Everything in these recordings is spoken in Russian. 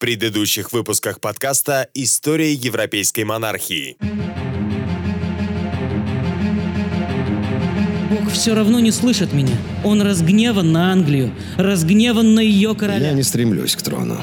предыдущих выпусках подкаста «История европейской монархии». Бог все равно не слышит меня. Он разгневан на Англию, разгневан на ее короля. Я не стремлюсь к трону.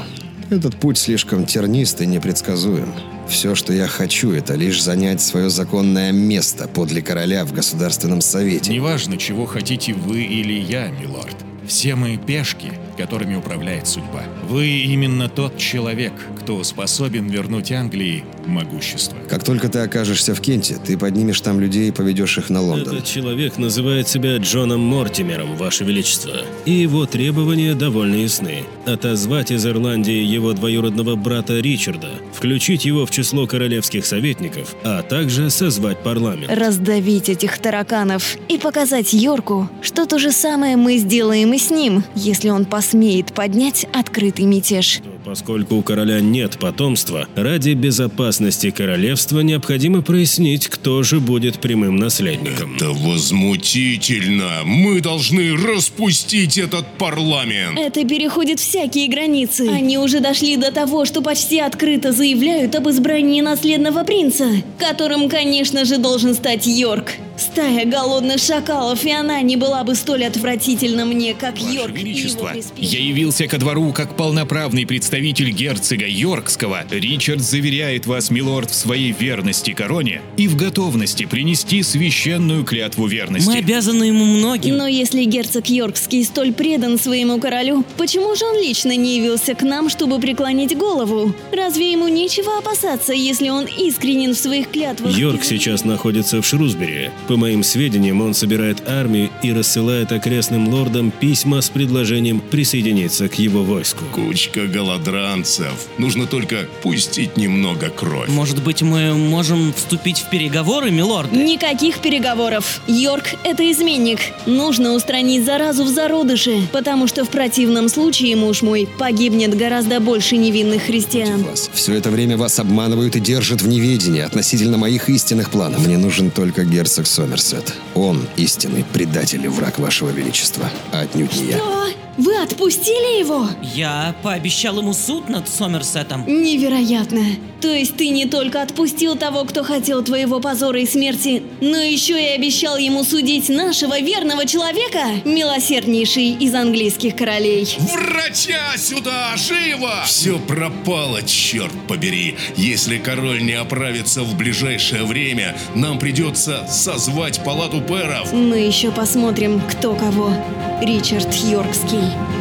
Этот путь слишком тернист и непредсказуем. Все, что я хочу, это лишь занять свое законное место подле короля в Государственном Совете. Неважно, чего хотите вы или я, милорд. Все мы пешки, которыми управляет судьба. Вы именно тот человек, кто способен вернуть Англии могущество. Как только ты окажешься в Кенте, ты поднимешь там людей и поведешь их на Лондон. Этот человек называет себя Джоном Мортимером, Ваше Величество. И его требования довольно ясны. Отозвать из Ирландии его двоюродного брата Ричарда, включить его в число королевских советников, а также созвать парламент. Раздавить этих тараканов и показать Йорку, что то же самое мы сделаем и с ним, если он посмеет поднять открытый мятеж. Поскольку у короля нет потомства, ради безопасности королевства необходимо прояснить, кто же будет прямым наследником. Это возмутительно! Мы должны распустить этот парламент! Это переходит всякие границы. Они уже дошли до того, что почти открыто заявляют об избрании наследного принца, которым, конечно же, должен стать Йорк. Стая голодных шакалов, и она не была бы столь отвратительна мне, как Ваше Йорк и его Величество, я явился ко двору как полноправный представитель герцога Йоркского. Ричард заверяет вас, милорд, в своей верности короне и в готовности принести священную клятву верности. Мы обязаны ему многим. Но если герцог Йоркский столь предан своему королю, почему же он лично не явился к нам, чтобы преклонить голову? Разве ему нечего опасаться, если он искренен в своих клятвах? Йорк сейчас находится в Шрусбери. По моим сведениям, он собирает армию и рассылает окрестным лордам письма с предложением присоединиться к его войску. Кучка голодранцев. Нужно только пустить немного кровь. Может быть, мы можем вступить в переговоры, милорд? Никаких переговоров. Йорк – это изменник. Нужно устранить заразу в зародыше, потому что в противном случае, муж мой, погибнет гораздо больше невинных христиан. Вас. Все это время вас обманывают и держат в неведении относительно моих истинных планов. Мне нужен только герцог Сомерсет. Он истинный предатель и враг вашего величества, а отнюдь не я. Что? Вы отпустили его? Я пообещал ему суд над Сомерсетом. Невероятно. То есть ты не только отпустил того, кто хотел твоего позора и смерти, но еще и обещал ему судить нашего верного человека, милосерднейший из английских королей. Врача сюда! Живо! Все пропало, черт побери! Если король не оправится в ближайшее время, нам придется созвать палату пэров. Мы еще посмотрим, кто кого. Ричард Йоркский.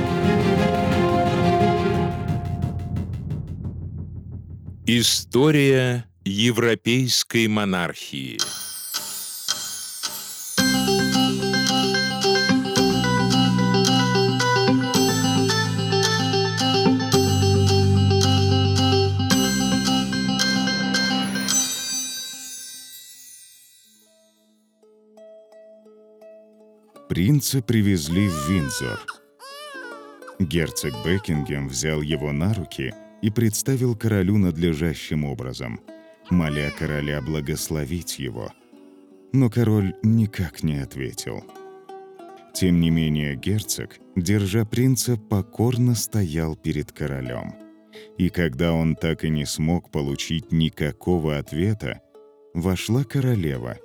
История европейской монархии. Принца привезли в Виндзор. Герцог Бекингем взял его на руки и представил королю надлежащим образом, моля короля благословить его. Но король никак не ответил. Тем не менее герцог, держа принца, покорно стоял перед королем. И когда он так и не смог получить никакого ответа, вошла королева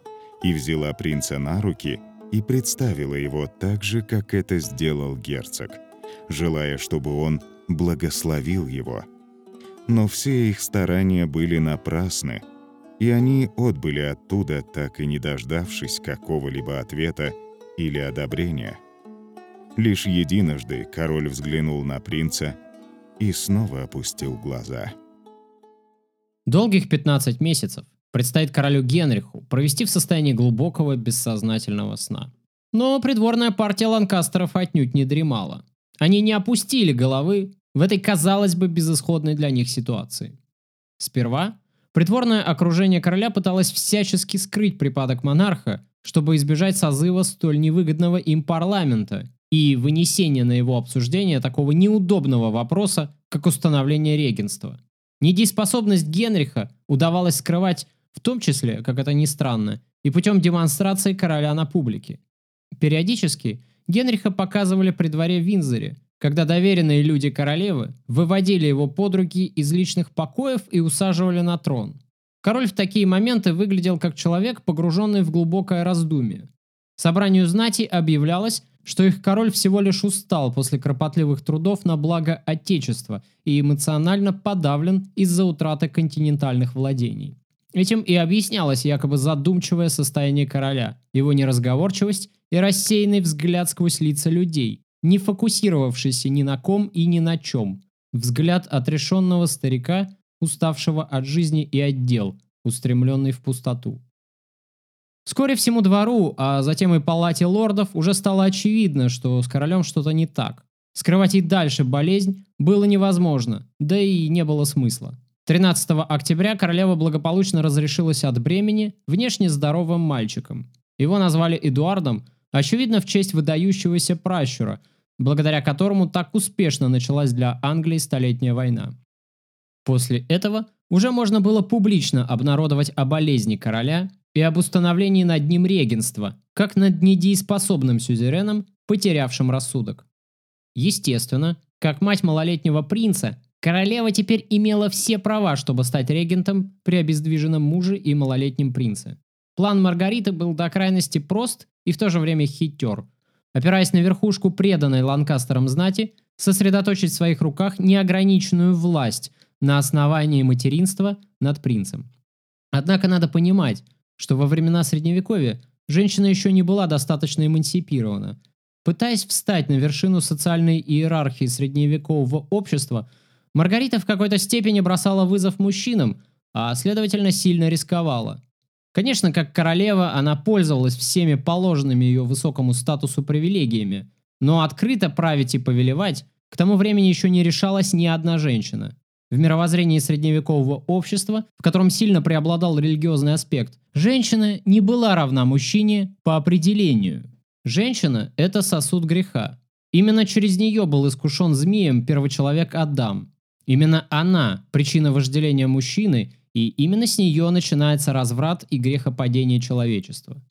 и взяла принца на руки и представила его так же, как это сделал герцог, желая, чтобы он благословил его. Но все их старания были напрасны, и они отбыли оттуда, так и не дождавшись какого-либо ответа или одобрения. Лишь единожды король взглянул на принца и снова опустил глаза. Долгих 15 месяцев предстоит королю Генриху провести в состоянии глубокого бессознательного сна. Но придворная партия ланкастеров отнюдь не дремала. Они не опустили головы в этой, казалось бы, безысходной для них ситуации. Сперва придворное окружение короля пыталось всячески скрыть припадок монарха, чтобы избежать созыва столь невыгодного им парламента и вынесения на его обсуждение такого неудобного вопроса, как установление регенства. Недееспособность Генриха удавалось скрывать в том числе, как это ни странно, и путем демонстрации короля на публике. Периодически Генриха показывали при дворе Винзоре, когда доверенные люди королевы выводили его под руки из личных покоев и усаживали на трон. Король в такие моменты выглядел как человек, погруженный в глубокое раздумье. Собранию знати объявлялось, что их король всего лишь устал после кропотливых трудов на благо Отечества и эмоционально подавлен из-за утраты континентальных владений. Этим и объяснялось якобы задумчивое состояние короля, его неразговорчивость и рассеянный взгляд сквозь лица людей, не фокусировавшийся ни на ком и ни на чем. Взгляд отрешенного старика, уставшего от жизни и от дел, устремленный в пустоту. Вскоре всему двору, а затем и палате лордов уже стало очевидно, что с королем что-то не так. Скрывать и дальше болезнь было невозможно, да и не было смысла. 13 октября королева благополучно разрешилась от бремени внешне здоровым мальчиком. Его назвали Эдуардом, очевидно в честь выдающегося пращура, благодаря которому так успешно началась для Англии Столетняя война. После этого уже можно было публично обнародовать о болезни короля и об установлении над ним регенства, как над недееспособным сюзереном, потерявшим рассудок. Естественно, как мать малолетнего принца, королева теперь имела все права, чтобы стать регентом при обездвиженном муже и малолетнем принце. План Маргариты был до крайности прост и в то же время хитер. Опираясь на верхушку преданной Ланкастером знати, сосредоточить в своих руках неограниченную власть на основании материнства над принцем. Однако надо понимать, что во времена Средневековья женщина еще не была достаточно эмансипирована. Пытаясь встать на вершину социальной иерархии средневекового общества, Маргарита в какой-то степени бросала вызов мужчинам, а следовательно сильно рисковала. Конечно, как королева она пользовалась всеми положенными ее высокому статусу привилегиями, но открыто править и повелевать к тому времени еще не решалась ни одна женщина. В мировоззрении средневекового общества, в котором сильно преобладал религиозный аспект, женщина не была равна мужчине по определению. Женщина – это сосуд греха. Именно через нее был искушен змеем первочеловек Адам. Именно она – причина вожделения мужчины, и именно с нее начинается разврат и грехопадение человечества.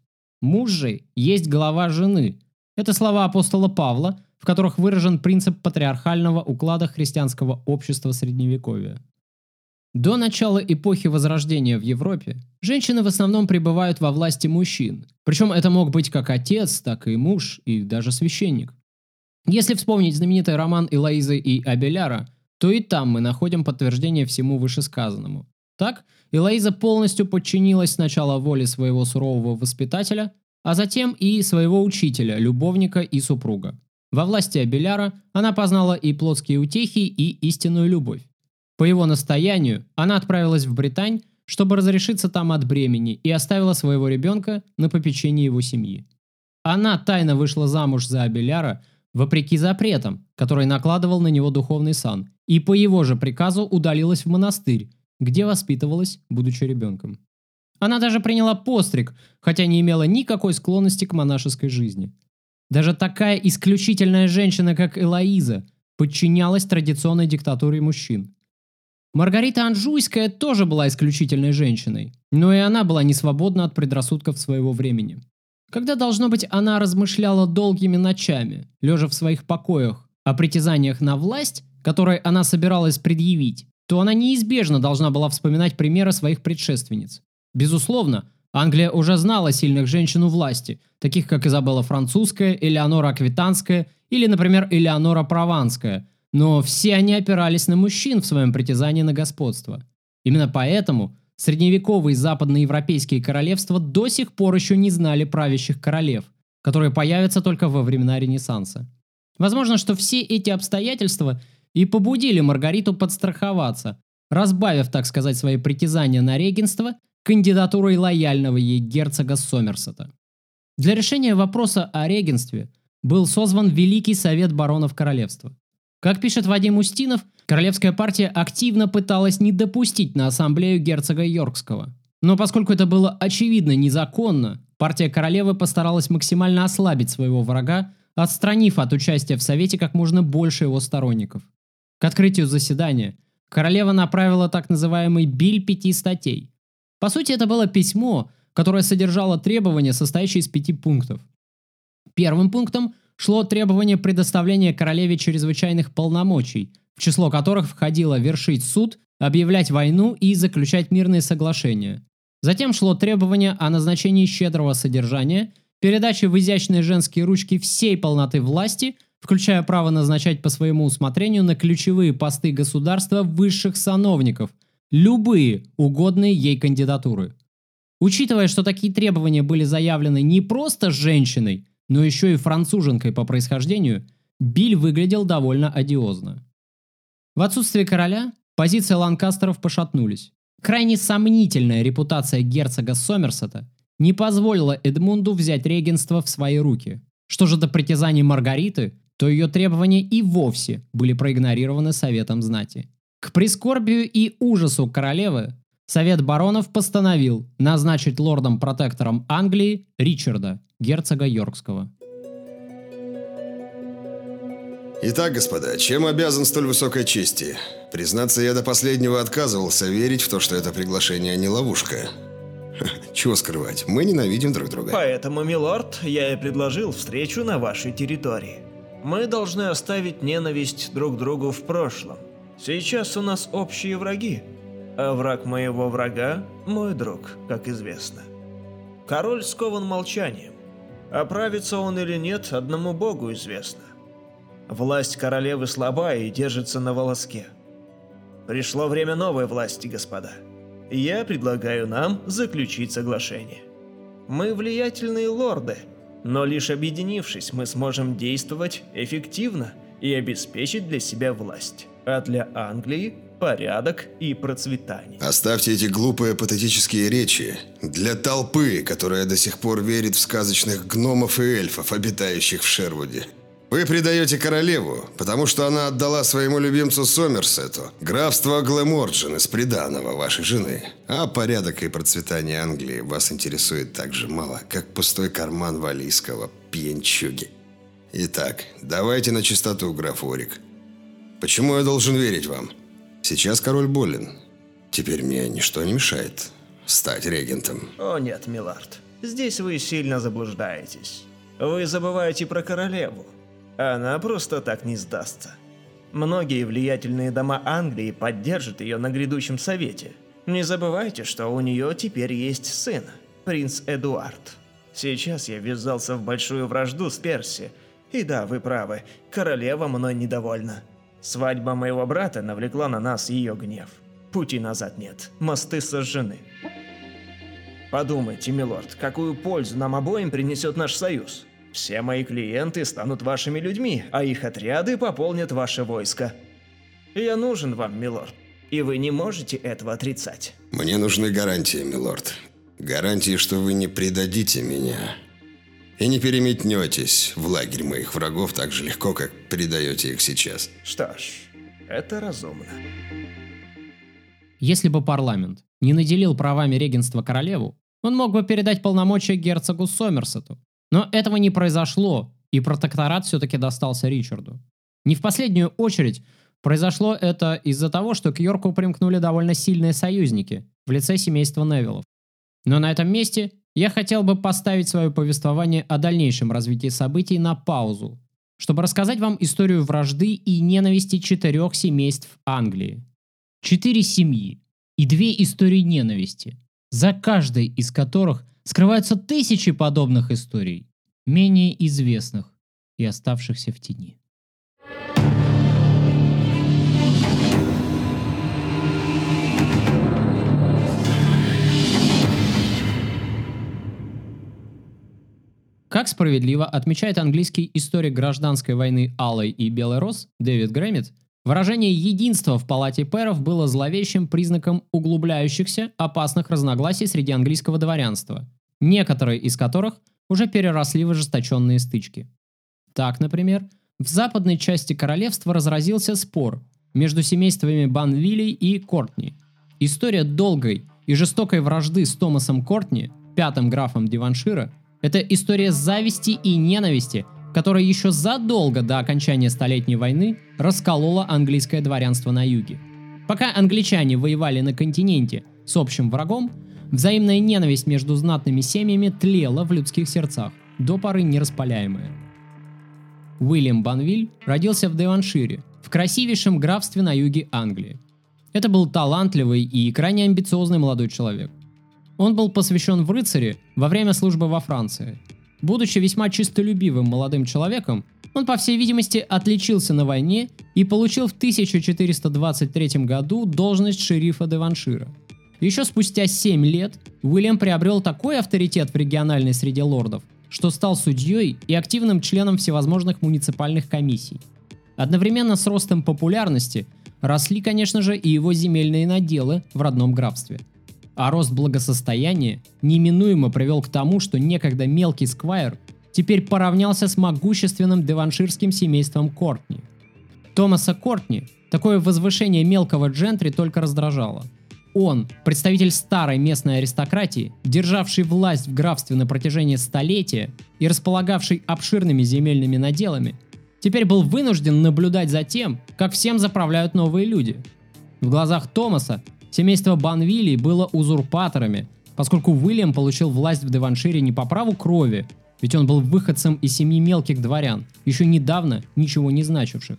Муж же есть глава жены. Это слова апостола Павла – в которых выражен принцип патриархального уклада христианского общества Средневековья. До начала эпохи Возрождения в Европе женщины в основном пребывают во власти мужчин. Причем это мог быть как отец, так и муж, и даже священник. Если вспомнить знаменитый роман Элоизы и Абеляра, то и там мы находим подтверждение всему вышесказанному. Так, Элоиза полностью подчинилась сначала воле своего сурового воспитателя, а затем и своего учителя, любовника и супруга. Во власти Абеляра она познала и плотские утехи, и истинную любовь. По его настоянию она отправилась в Британь, чтобы разрешиться там от бремени, и оставила своего ребенка на попечении его семьи. Она тайно вышла замуж за Абеляра, вопреки запретам, который накладывал на него духовный сан, и по его же приказу удалилась в монастырь, где воспитывалась, будучи ребенком. Она даже приняла постриг, хотя не имела никакой склонности к монашеской жизни. Даже такая исключительная женщина, как Элоиза, подчинялась традиционной диктатуре мужчин. Маргарита Анжуйская тоже была исключительной женщиной, но и она была не свободна от предрассудков своего времени. Когда, должно быть, она размышляла долгими ночами, лежа в своих покоях, о притязаниях на власть, которые она собиралась предъявить, то она неизбежно должна была вспоминать примеры своих предшественниц. Безусловно, Англия уже знала сильных женщин у власти, таких как Изабелла Французская, Элеонора Аквитанская или, например, Элеонора Прованская, но все они опирались на мужчин в своем притязании на господство. Именно поэтому средневековые западноевропейские королевства до сих пор еще не знали правящих королев, которые появятся только во времена Ренессанса. Возможно, что все эти обстоятельства и побудили Маргариту подстраховаться, разбавив, так сказать, свои притязания на регенство – кандидатурой лояльного ей герцога Сомерсета. Для решения вопроса о регенстве был созван Великий Совет Баронов Королевства. Как пишет Вадим Устинов, королевская партия активно пыталась не допустить на ассамблею герцога Йоркского. Но поскольку это было очевидно незаконно, партия королевы постаралась максимально ослабить своего врага, отстранив от участия в Совете как можно больше его сторонников. К открытию заседания королева направила так называемый «биль пяти статей», по сути, это было письмо, которое содержало требования, состоящие из пяти пунктов. Первым пунктом шло требование предоставления королеве чрезвычайных полномочий, в число которых входило вершить суд, объявлять войну и заключать мирные соглашения. Затем шло требование о назначении щедрого содержания, передаче в изящные женские ручки всей полноты власти, включая право назначать по своему усмотрению на ключевые посты государства высших сановников, любые угодные ей кандидатуры. Учитывая, что такие требования были заявлены не просто женщиной, но еще и француженкой по происхождению, Биль выглядел довольно одиозно. В отсутствие короля позиции ланкастеров пошатнулись. Крайне сомнительная репутация герцога Сомерсета не позволила Эдмунду взять регенство в свои руки. Что же до притязаний Маргариты, то ее требования и вовсе были проигнорированы Советом знати. К прискорбию и ужасу королевы Совет баронов постановил назначить лордом-протектором Англии Ричарда, герцога Йоркского. Итак, господа, чем обязан столь высокой чести? Признаться, я до последнего отказывался верить в то, что это приглашение не ловушка. Чего скрывать, мы ненавидим друг друга. Поэтому, милорд, я и предложил встречу на вашей территории. Мы должны оставить ненависть друг другу в прошлом. Сейчас у нас общие враги, а враг моего врага – мой друг, как известно. Король скован молчанием. Оправится он или нет, одному богу известно. Власть королевы слаба и держится на волоске. Пришло время новой власти, господа. Я предлагаю нам заключить соглашение. Мы влиятельные лорды, но лишь объединившись, мы сможем действовать эффективно и обеспечить для себя власть, а для Англии порядок и процветание. Оставьте эти глупые патетические речи для толпы, которая до сих пор верит в сказочных гномов и эльфов, обитающих в Шервуде. Вы предаете королеву, потому что она отдала своему любимцу Сомерсету графство Глэморджин из приданого вашей жены. А порядок и процветание Англии вас интересует так же мало, как пустой карман валийского пьянчуги. Итак, давайте на чистоту, граф Орик. Почему я должен верить вам? Сейчас король болен. Теперь мне ничто не мешает стать регентом. О нет, милорд. Здесь вы сильно заблуждаетесь. Вы забываете про королеву. Она просто так не сдастся. Многие влиятельные дома Англии поддержат ее на грядущем совете. Не забывайте, что у нее теперь есть сын, принц Эдуард. Сейчас я ввязался в большую вражду с Перси. И да, вы правы, королева мной недовольна. Свадьба моего брата навлекла на нас ее гнев. Пути назад нет, мосты сожжены. Подумайте, милорд, какую пользу нам обоим принесет наш союз? Все мои клиенты станут вашими людьми, а их отряды пополнят ваше войско. Я нужен вам, милорд, и вы не можете этого отрицать. Мне нужны гарантии, милорд. Гарантии, что вы не предадите меня. И не переметнетесь в лагерь моих врагов так же легко, как предаете их сейчас. Что ж, это разумно. Если бы парламент не наделил правами регенства королеву, он мог бы передать полномочия герцогу Сомерсету. Но этого не произошло, и протекторат все-таки достался Ричарду. Не в последнюю очередь произошло это из-за того, что к Йорку примкнули довольно сильные союзники в лице семейства Невиллов. Но на этом месте я хотел бы поставить свое повествование о дальнейшем развитии событий на паузу, чтобы рассказать вам историю вражды и ненависти четырех семейств Англии. Четыре семьи и две истории ненависти, за каждой из которых скрываются тысячи подобных историй, менее известных и оставшихся в тени. Как справедливо отмечает английский историк гражданской войны Алой и Белой Рос Дэвид Грэмит, выражение единства в палате пэров было зловещим признаком углубляющихся опасных разногласий среди английского дворянства, некоторые из которых уже переросли в ожесточенные стычки. Так, например, в западной части королевства разразился спор между семействами Банвилей и Кортни. История долгой и жестокой вражды с Томасом Кортни, пятым графом Диваншира, это история зависти и ненависти, которая еще задолго до окончания Столетней войны расколола английское дворянство на юге. Пока англичане воевали на континенте с общим врагом, взаимная ненависть между знатными семьями тлела в людских сердцах, до поры нераспаляемая. Уильям Банвиль родился в Деваншире, в красивейшем графстве на юге Англии. Это был талантливый и крайне амбициозный молодой человек. Он был посвящен в рыцари во время службы во Франции. Будучи весьма чистолюбивым молодым человеком, он, по всей видимости, отличился на войне и получил в 1423 году должность шерифа Деваншира. Еще спустя 7 лет Уильям приобрел такой авторитет в региональной среде лордов, что стал судьей и активным членом всевозможных муниципальных комиссий. Одновременно с ростом популярности росли, конечно же, и его земельные наделы в родном графстве – а рост благосостояния неминуемо привел к тому, что некогда мелкий сквайр теперь поравнялся с могущественным деванширским семейством Кортни. Томаса Кортни такое возвышение мелкого джентри только раздражало. Он, представитель старой местной аристократии, державший власть в графстве на протяжении столетия и располагавший обширными земельными наделами, теперь был вынужден наблюдать за тем, как всем заправляют новые люди. В глазах Томаса Семейство Банвилей было узурпаторами, поскольку Уильям получил власть в Деваншире не по праву крови, ведь он был выходцем из семьи мелких дворян, еще недавно ничего не значивших.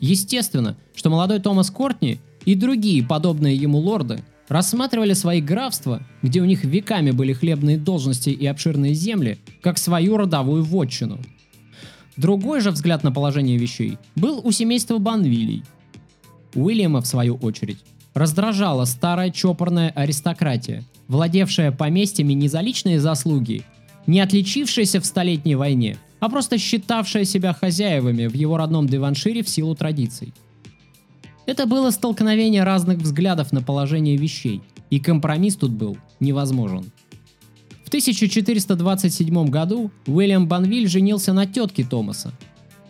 Естественно, что молодой Томас Кортни и другие подобные ему лорды рассматривали свои графства, где у них веками были хлебные должности и обширные земли, как свою родовую вотчину. Другой же взгляд на положение вещей был у семейства Банвилей. Уильяма, в свою очередь, раздражала старая чопорная аристократия, владевшая поместьями не за личные заслуги, не отличившаяся в Столетней войне, а просто считавшая себя хозяевами в его родном Деваншире в силу традиций. Это было столкновение разных взглядов на положение вещей, и компромисс тут был невозможен. В 1427 году Уильям Банвиль женился на тетке Томаса.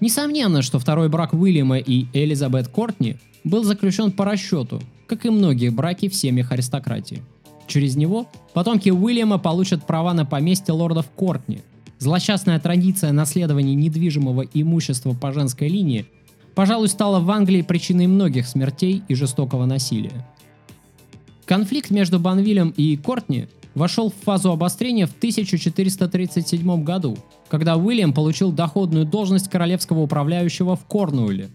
Несомненно, что второй брак Уильяма и Элизабет Кортни был заключен по расчету, как и многие браки в семьях аристократии. Через него потомки Уильяма получат права на поместье лордов Кортни. Злосчастная традиция наследования недвижимого имущества по женской линии, пожалуй, стала в Англии причиной многих смертей и жестокого насилия. Конфликт между Банвилем и Кортни вошел в фазу обострения в 1437 году, когда Уильям получил доходную должность королевского управляющего в Корнуэле.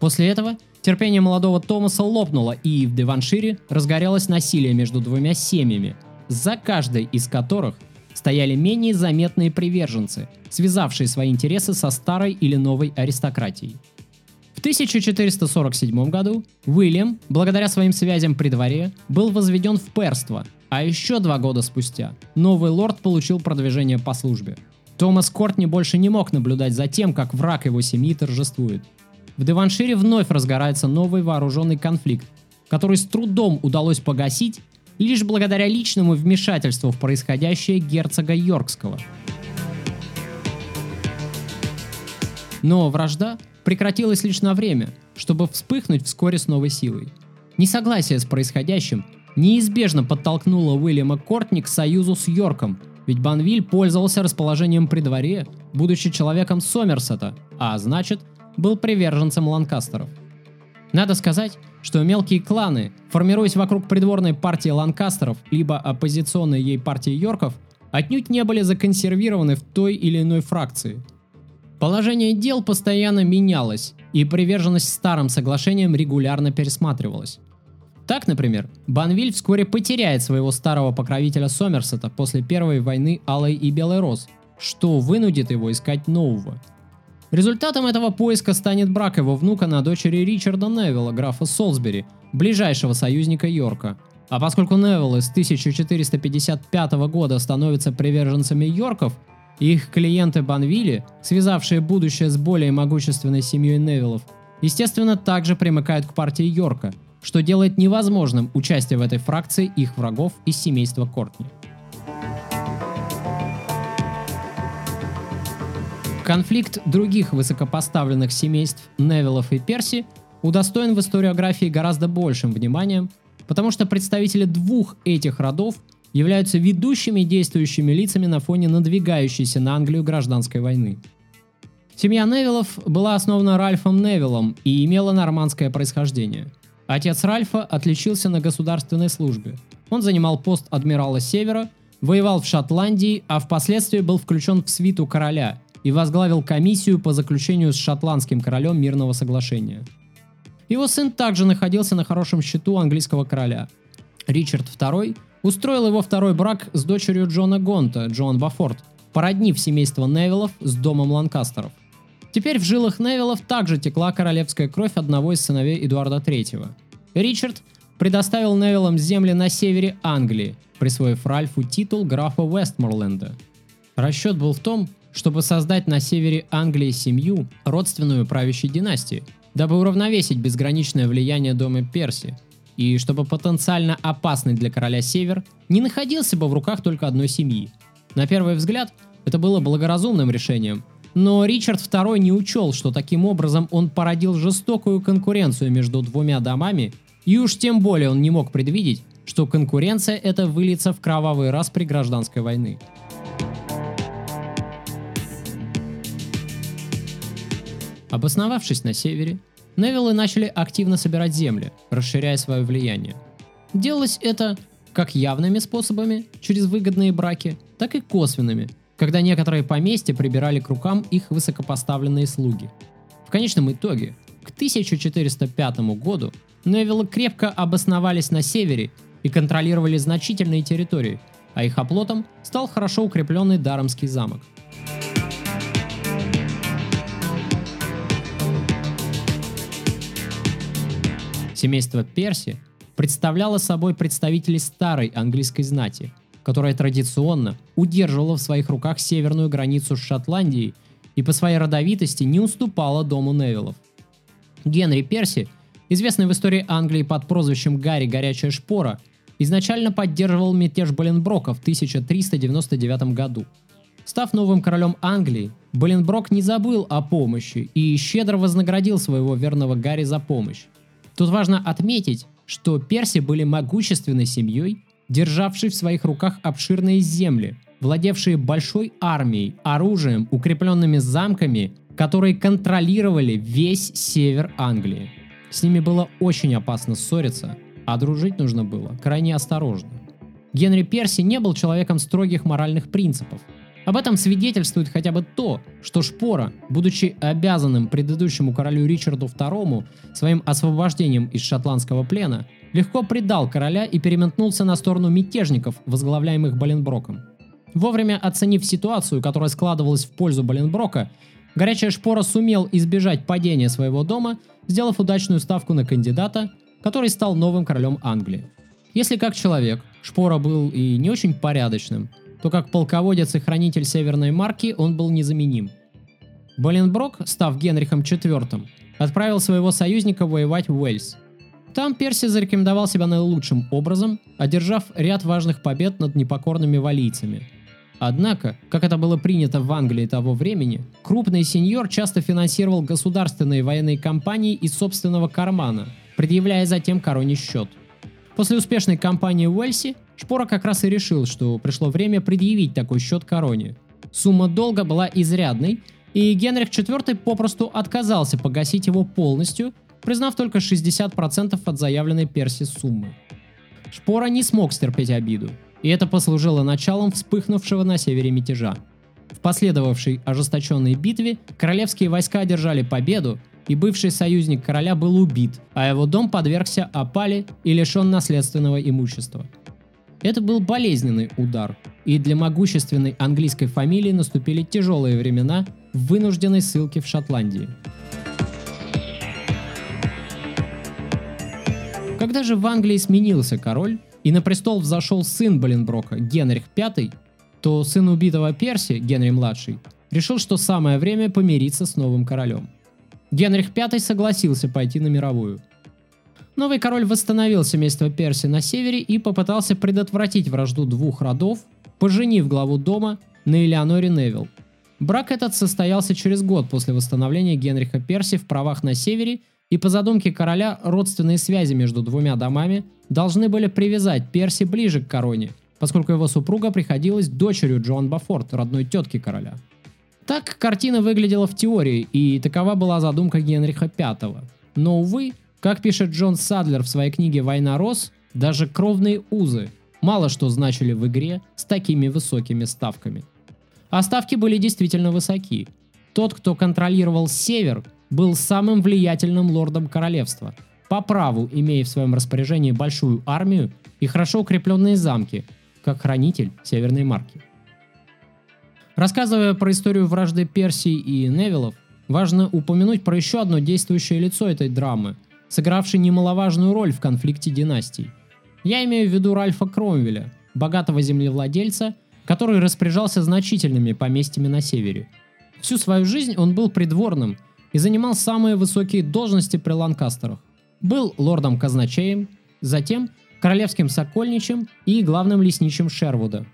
После этого Терпение молодого Томаса лопнуло, и в Деваншире разгорелось насилие между двумя семьями, за каждой из которых стояли менее заметные приверженцы, связавшие свои интересы со старой или новой аристократией. В 1447 году Уильям, благодаря своим связям при дворе, был возведен в перство, а еще два года спустя новый лорд получил продвижение по службе. Томас Кортни больше не мог наблюдать за тем, как враг его семьи торжествует – в Деваншире вновь разгорается новый вооруженный конфликт, который с трудом удалось погасить лишь благодаря личному вмешательству в происходящее герцога Йоркского. Но вражда прекратилась лишь на время, чтобы вспыхнуть вскоре с новой силой. Несогласие с происходящим неизбежно подтолкнуло Уильяма Кортни к союзу с Йорком, ведь Банвиль пользовался расположением при дворе, будучи человеком Сомерсета, а значит, был приверженцем Ланкастеров. Надо сказать, что мелкие кланы, формируясь вокруг придворной партии Ланкастеров либо оппозиционной ей партии Йорков, отнюдь не были законсервированы в той или иной фракции. Положение дел постоянно менялось, и приверженность старым соглашениям регулярно пересматривалась. Так, например, Банвиль вскоре потеряет своего старого покровителя Сомерсета после Первой войны Алой и Белой Роз, что вынудит его искать нового – Результатом этого поиска станет брак его внука на дочери Ричарда Невилла, графа Солсбери, ближайшего союзника Йорка. А поскольку Невиллы с 1455 года становятся приверженцами Йорков, их клиенты Банвилли, связавшие будущее с более могущественной семьей Невиллов, естественно, также примыкают к партии Йорка, что делает невозможным участие в этой фракции их врагов из семейства Кортни. Конфликт других высокопоставленных семейств Невилов и Перси удостоен в историографии гораздо большим вниманием, потому что представители двух этих родов являются ведущими действующими лицами на фоне надвигающейся на Англию гражданской войны. Семья Невилов была основана Ральфом Невиллом и имела нормандское происхождение. Отец Ральфа отличился на государственной службе. Он занимал пост адмирала Севера, воевал в Шотландии, а впоследствии был включен в свиту короля и возглавил комиссию по заключению с шотландским королем мирного соглашения. Его сын также находился на хорошем счету английского короля. Ричард II устроил его второй брак с дочерью Джона Гонта, Джоан Бафорд, породнив семейство Невиллов с домом Ланкастеров. Теперь в жилах Невиллов также текла королевская кровь одного из сыновей Эдуарда III. Ричард предоставил Невиллам земли на севере Англии, присвоив Ральфу титул графа Вестморленда. Расчет был в том, чтобы создать на севере Англии семью, родственную правящей династии, дабы уравновесить безграничное влияние дома Перси, и чтобы потенциально опасный для короля север не находился бы в руках только одной семьи. На первый взгляд, это было благоразумным решением, но Ричард II не учел, что таким образом он породил жестокую конкуренцию между двумя домами, и уж тем более он не мог предвидеть, что конкуренция эта выльется в кровавый раз при гражданской войны. Обосновавшись на севере, Невиллы начали активно собирать земли, расширяя свое влияние. Делалось это как явными способами, через выгодные браки, так и косвенными, когда некоторые поместья прибирали к рукам их высокопоставленные слуги. В конечном итоге, к 1405 году Невиллы крепко обосновались на севере и контролировали значительные территории, а их оплотом стал хорошо укрепленный Даромский замок – Семейство Перси представляло собой представителей старой английской знати, которая традиционно удерживала в своих руках северную границу с Шотландией и по своей родовитости не уступала дому Невиллов. Генри Перси, известный в истории Англии под прозвищем Гарри Горячая Шпора, изначально поддерживал мятеж Боленброка в 1399 году. Став новым королем Англии, Боленброк не забыл о помощи и щедро вознаградил своего верного Гарри за помощь. Тут важно отметить, что перси были могущественной семьей, державшей в своих руках обширные земли, владевшие большой армией, оружием, укрепленными замками, которые контролировали весь север Англии. С ними было очень опасно ссориться, а дружить нужно было крайне осторожно. Генри Перси не был человеком строгих моральных принципов – об этом свидетельствует хотя бы то, что Шпора, будучи обязанным предыдущему королю Ричарду II своим освобождением из шотландского плена, легко предал короля и переметнулся на сторону мятежников, возглавляемых Боленброком. Вовремя оценив ситуацию, которая складывалась в пользу Боленброка, Горячая Шпора сумел избежать падения своего дома, сделав удачную ставку на кандидата, который стал новым королем Англии. Если как человек Шпора был и не очень порядочным, то как полководец и хранитель Северной Марки он был незаменим. Боленброк, став Генрихом IV, отправил своего союзника воевать в Уэльс. Там Перси зарекомендовал себя наилучшим образом, одержав ряд важных побед над непокорными валийцами. Однако, как это было принято в Англии того времени, крупный сеньор часто финансировал государственные военные кампании из собственного кармана, предъявляя затем короне счет. После успешной кампании в Уэльсе Шпора как раз и решил, что пришло время предъявить такой счет короне. Сумма долга была изрядной, и Генрих IV попросту отказался погасить его полностью, признав только 60% от заявленной Перси суммы. Шпора не смог стерпеть обиду, и это послужило началом вспыхнувшего на севере мятежа. В последовавшей ожесточенной битве королевские войска одержали победу, и бывший союзник короля был убит, а его дом подвергся опале и лишен наследственного имущества – это был болезненный удар, и для могущественной английской фамилии наступили тяжелые времена в вынужденной ссылке в Шотландии. Когда же в Англии сменился король, и на престол взошел сын Боленброка, Генрих V, то сын убитого Перси, Генри-младший, решил, что самое время помириться с новым королем. Генрих V согласился пойти на мировую. Новый король восстановил семейство Перси на севере и попытался предотвратить вражду двух родов, поженив главу дома на Элеоноре Невилл. Брак этот состоялся через год после восстановления Генриха Перси в правах на севере, и по задумке короля родственные связи между двумя домами должны были привязать Перси ближе к короне, поскольку его супруга приходилась дочерью Джоан Бафорд, родной тетки короля. Так картина выглядела в теории, и такова была задумка Генриха V. Но, увы, как пишет Джон Садлер в своей книге «Война Рос», даже кровные узы мало что значили в игре с такими высокими ставками. А ставки были действительно высоки. Тот, кто контролировал север, был самым влиятельным лордом королевства, по праву имея в своем распоряжении большую армию и хорошо укрепленные замки, как хранитель Северной Марки. Рассказывая про историю вражды Персии и Невилов, важно упомянуть про еще одно действующее лицо этой драмы, сыгравшее немаловажную роль в конфликте династий. Я имею в виду Ральфа Кромвеля, богатого землевладельца, который распоряжался значительными поместьями на севере. Всю свою жизнь он был придворным и занимал самые высокие должности при Ланкастерах. Был лордом-казначеем, затем королевским сокольничем и главным лесничим Шервуда.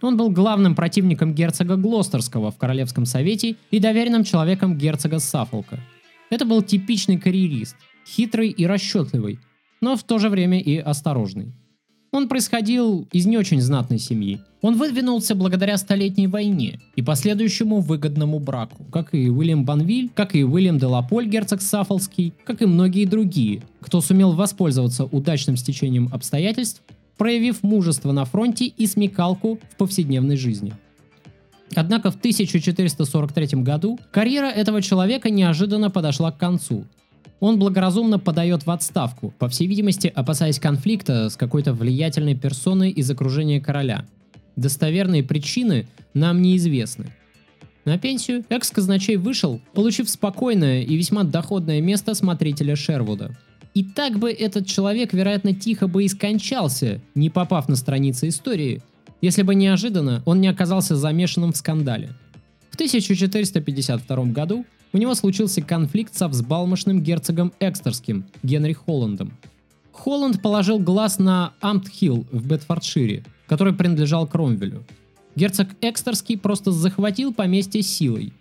Он был главным противником герцога Глостерского в Королевском совете и доверенным человеком герцога Саффолка. Это был типичный карьерист, хитрый и расчетливый, но в то же время и осторожный. Он происходил из не очень знатной семьи. Он выдвинулся благодаря Столетней войне и последующему выгодному браку, как и Уильям Банвиль, как и Уильям де Лаполь, герцог Саффолский, как и многие другие, кто сумел воспользоваться удачным стечением обстоятельств, проявив мужество на фронте и смекалку в повседневной жизни. Однако в 1443 году карьера этого человека неожиданно подошла к концу, он благоразумно подает в отставку, по всей видимости, опасаясь конфликта с какой-то влиятельной персоной из окружения короля. Достоверные причины нам неизвестны. На пенсию экс-казначей вышел, получив спокойное и весьма доходное место смотрителя Шервуда. И так бы этот человек, вероятно, тихо бы и скончался, не попав на страницы истории, если бы неожиданно он не оказался замешанным в скандале. В 1452 году у него случился конфликт со взбалмошным герцогом Экстерским, Генри Холландом. Холланд положил глаз на Амтхилл в Бетфордшире, который принадлежал Кромвелю. Герцог Экстерский просто захватил поместье силой.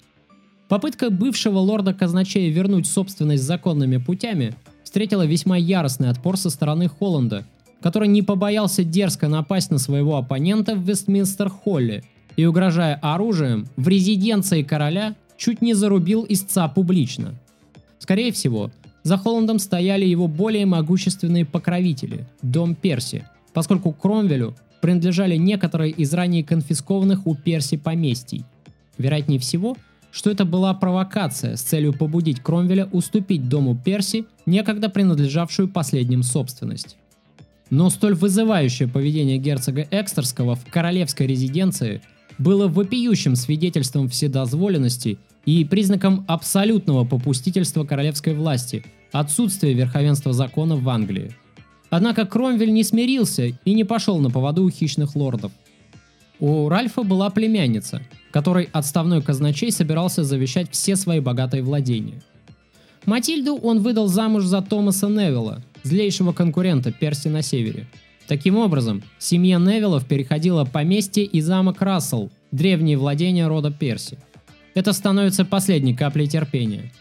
Попытка бывшего лорда-казначея вернуть собственность законными путями встретила весьма яростный отпор со стороны Холланда, который не побоялся дерзко напасть на своего оппонента в Вестминстер-Холле и, угрожая оружием, в резиденции короля чуть не зарубил истца публично. Скорее всего, за Холландом стояли его более могущественные покровители – Дом Перси, поскольку Кромвелю принадлежали некоторые из ранее конфискованных у Перси поместий. Вероятнее всего, что это была провокация с целью побудить Кромвеля уступить дому Перси, некогда принадлежавшую последним собственность. Но столь вызывающее поведение герцога Экстерского в королевской резиденции было вопиющим свидетельством вседозволенности и признаком абсолютного попустительства королевской власти, отсутствия верховенства закона в Англии. Однако Кромвель не смирился и не пошел на поводу у хищных лордов. У Ральфа была племянница, которой отставной казначей собирался завещать все свои богатые владения. Матильду он выдал замуж за Томаса Невилла, злейшего конкурента Перси на севере. Таким образом, семья Невиллов переходила поместье и замок Рассел, древние владения рода Перси – это становится последней каплей терпения.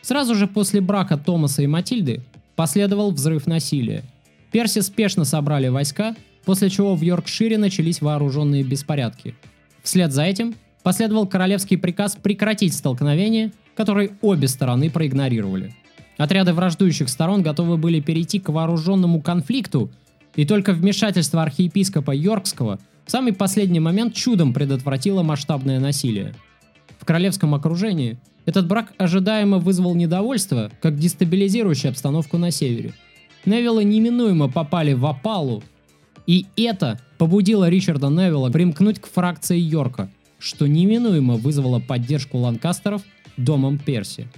Сразу же после брака Томаса и Матильды последовал взрыв насилия. Перси спешно собрали войска, после чего в Йоркшире начались вооруженные беспорядки. Вслед за этим последовал королевский приказ прекратить столкновение, который обе стороны проигнорировали. Отряды враждующих сторон готовы были перейти к вооруженному конфликту, и только вмешательство архиепископа Йоркского в самый последний момент чудом предотвратило масштабное насилие – в королевском окружении, этот брак ожидаемо вызвал недовольство, как дестабилизирующую обстановку на севере. Невиллы неминуемо попали в опалу, и это побудило Ричарда Невилла примкнуть к фракции Йорка, что неминуемо вызвало поддержку ланкастеров домом Перси.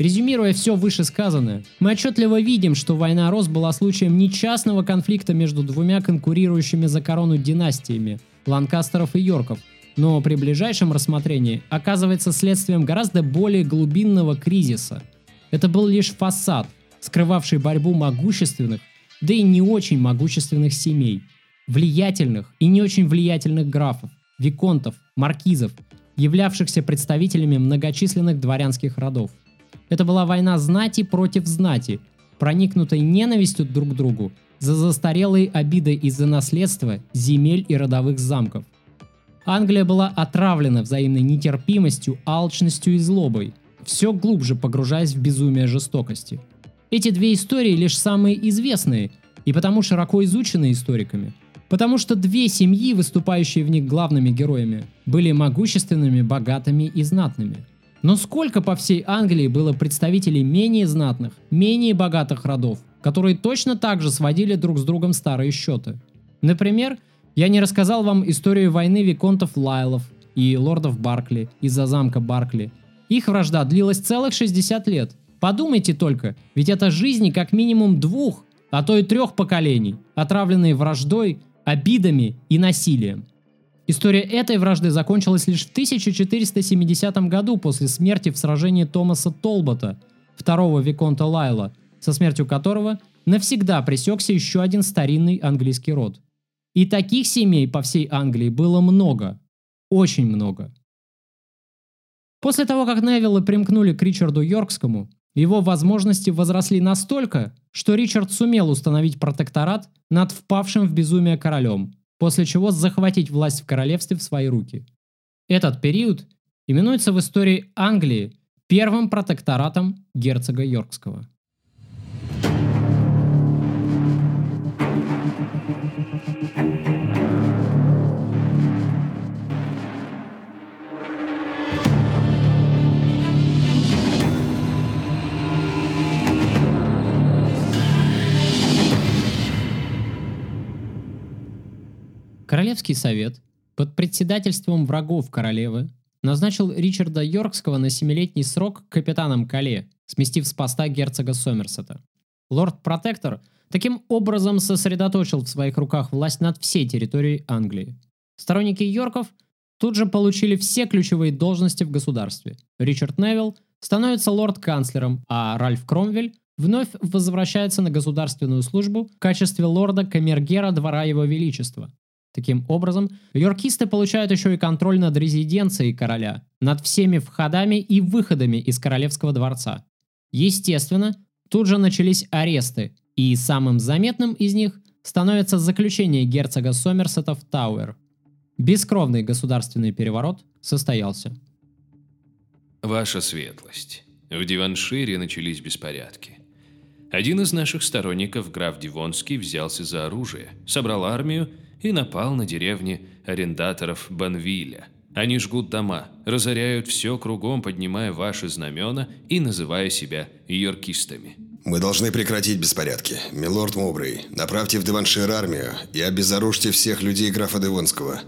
Резюмируя все вышесказанное, мы отчетливо видим, что война Рос была случаем не частного конфликта между двумя конкурирующими за корону династиями – Ланкастеров и Йорков, но при ближайшем рассмотрении оказывается следствием гораздо более глубинного кризиса. Это был лишь фасад, скрывавший борьбу могущественных, да и не очень могущественных семей, влиятельных и не очень влиятельных графов, виконтов, маркизов, являвшихся представителями многочисленных дворянских родов. Это была война знати против знати, проникнутой ненавистью друг к другу за застарелые обиды из-за наследства, земель и родовых замков. Англия была отравлена взаимной нетерпимостью, алчностью и злобой, все глубже погружаясь в безумие жестокости. Эти две истории лишь самые известные, и потому широко изучены историками. Потому что две семьи, выступающие в них главными героями, были могущественными, богатыми и знатными. Но сколько по всей Англии было представителей менее знатных, менее богатых родов, которые точно так же сводили друг с другом старые счеты. Например, я не рассказал вам историю войны виконтов Лайлов и лордов Баркли из-за замка Баркли. Их вражда длилась целых 60 лет. Подумайте только, ведь это жизни как минимум двух, а то и трех поколений, отравленные враждой, обидами и насилием. История этой вражды закончилась лишь в 1470 году после смерти в сражении Томаса Толбота, второго Виконта Лайла, со смертью которого навсегда пресекся еще один старинный английский род. И таких семей по всей Англии было много, очень много. После того, как Невилла примкнули к Ричарду Йоркскому, его возможности возросли настолько, что Ричард сумел установить протекторат над впавшим в безумие королем, после чего захватить власть в королевстве в свои руки. Этот период именуется в истории Англии первым протекторатом герцога Йоркского. Королевский совет под председательством врагов королевы назначил Ричарда Йоркского на семилетний срок капитаном Кале, сместив с поста герцога Сомерсета. Лорд-протектор таким образом сосредоточил в своих руках власть над всей территорией Англии. Сторонники Йорков тут же получили все ключевые должности в государстве. Ричард Невилл становится лорд-канцлером, а Ральф Кромвель вновь возвращается на государственную службу в качестве лорда-камергера двора его величества. Таким образом, йоркисты получают еще и контроль над резиденцией короля, над всеми входами и выходами из королевского дворца. Естественно, тут же начались аресты, и самым заметным из них становится заключение герцога Сомерсета в Тауэр. Бескровный государственный переворот состоялся. Ваша светлость, в Диваншире начались беспорядки. Один из наших сторонников, граф Дивонский, взялся за оружие, собрал армию и напал на деревни арендаторов Банвиля. Они жгут дома, разоряют все кругом, поднимая ваши знамена и называя себя йоркистами. Мы должны прекратить беспорядки. Милорд Мобрей, направьте в Деваншир армию и обезоружьте всех людей графа Девонского.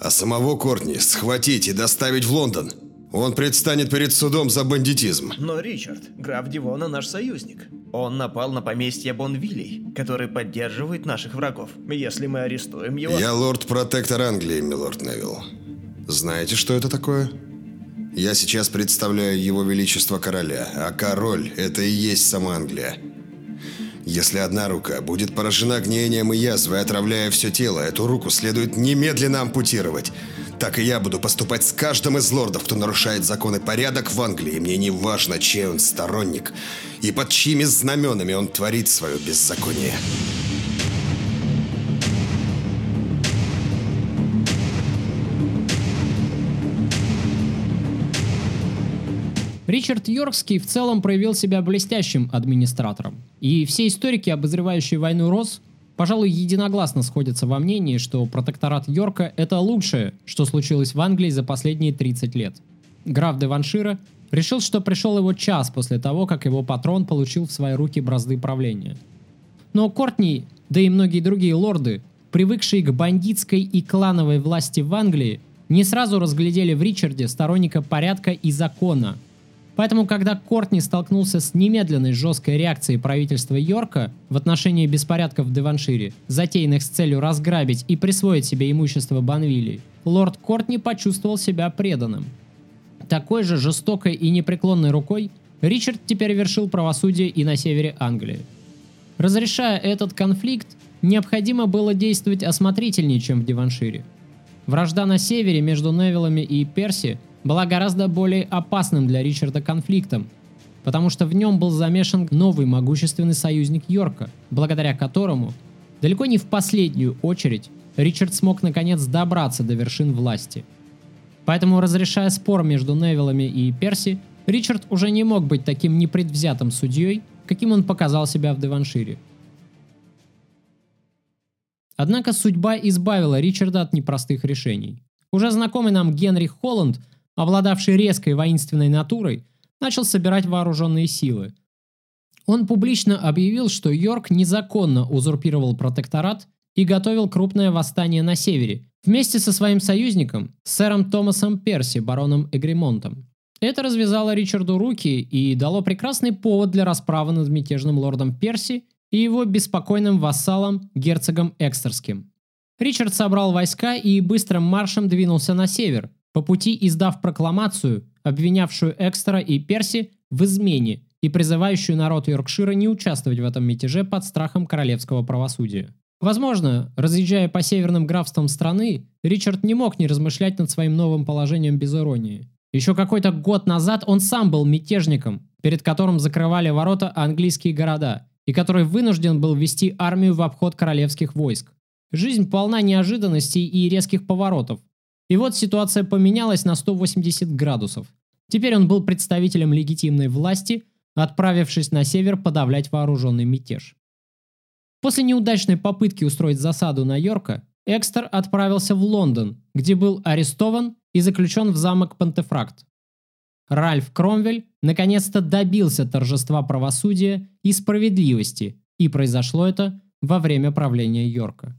А самого Кортни схватить и доставить в Лондон. Он предстанет перед судом за бандитизм. Но, Ричард, граф Дивона наш союзник. Он напал на поместье Бонвилей, который поддерживает наших врагов. Если мы арестуем его... Я лорд-протектор Англии, милорд Невилл. Знаете, что это такое? Я сейчас представляю его величество короля, а король – это и есть сама Англия. Если одна рука будет поражена гниением и язвой, отравляя все тело, эту руку следует немедленно ампутировать – так и я буду поступать с каждым из лордов, кто нарушает закон и порядок в Англии. Мне не важно, чей он сторонник и под чьими знаменами он творит свое беззаконие. Ричард Йоркский в целом проявил себя блестящим администратором. И все историки, обозревающие войну Рос, пожалуй, единогласно сходятся во мнении, что протекторат Йорка – это лучшее, что случилось в Англии за последние 30 лет. Граф де Ваншира решил, что пришел его час после того, как его патрон получил в свои руки бразды правления. Но Кортни, да и многие другие лорды, привыкшие к бандитской и клановой власти в Англии, не сразу разглядели в Ричарде сторонника порядка и закона – Поэтому, когда Кортни столкнулся с немедленной жесткой реакцией правительства Йорка в отношении беспорядков в Деваншире, затеянных с целью разграбить и присвоить себе имущество Банвилли, лорд Кортни почувствовал себя преданным. Такой же жестокой и непреклонной рукой Ричард теперь вершил правосудие и на севере Англии. Разрешая этот конфликт, необходимо было действовать осмотрительнее, чем в Деваншире. Вражда на севере между Невиллами и Перси была гораздо более опасным для Ричарда конфликтом, потому что в нем был замешан новый могущественный союзник Йорка, благодаря которому, далеко не в последнюю очередь, Ричард смог наконец добраться до вершин власти. Поэтому, разрешая спор между Невиллами и Перси, Ричард уже не мог быть таким непредвзятым судьей, каким он показал себя в Деваншире. Однако судьба избавила Ричарда от непростых решений. Уже знакомый нам Генри Холланд, обладавший резкой воинственной натурой, начал собирать вооруженные силы. Он публично объявил, что Йорк незаконно узурпировал протекторат и готовил крупное восстание на севере, вместе со своим союзником, сэром Томасом Перси, бароном Эгремонтом. Это развязало Ричарду руки и дало прекрасный повод для расправы над мятежным лордом Перси и его беспокойным вассалом, герцогом Экстерским. Ричард собрал войска и быстрым маршем двинулся на север, по пути издав прокламацию, обвинявшую Экстера и Перси в измене и призывающую народ Йоркшира не участвовать в этом мятеже под страхом королевского правосудия. Возможно, разъезжая по северным графствам страны, Ричард не мог не размышлять над своим новым положением без иронии. Еще какой-то год назад он сам был мятежником, перед которым закрывали ворота английские города, и который вынужден был вести армию в обход королевских войск. Жизнь полна неожиданностей и резких поворотов. И вот ситуация поменялась на 180 градусов. Теперь он был представителем легитимной власти, отправившись на север подавлять вооруженный мятеж. После неудачной попытки устроить засаду на Йорка, Экстер отправился в Лондон, где был арестован и заключен в замок Пантефракт. Ральф Кромвель наконец-то добился торжества правосудия и справедливости, и произошло это во время правления Йорка.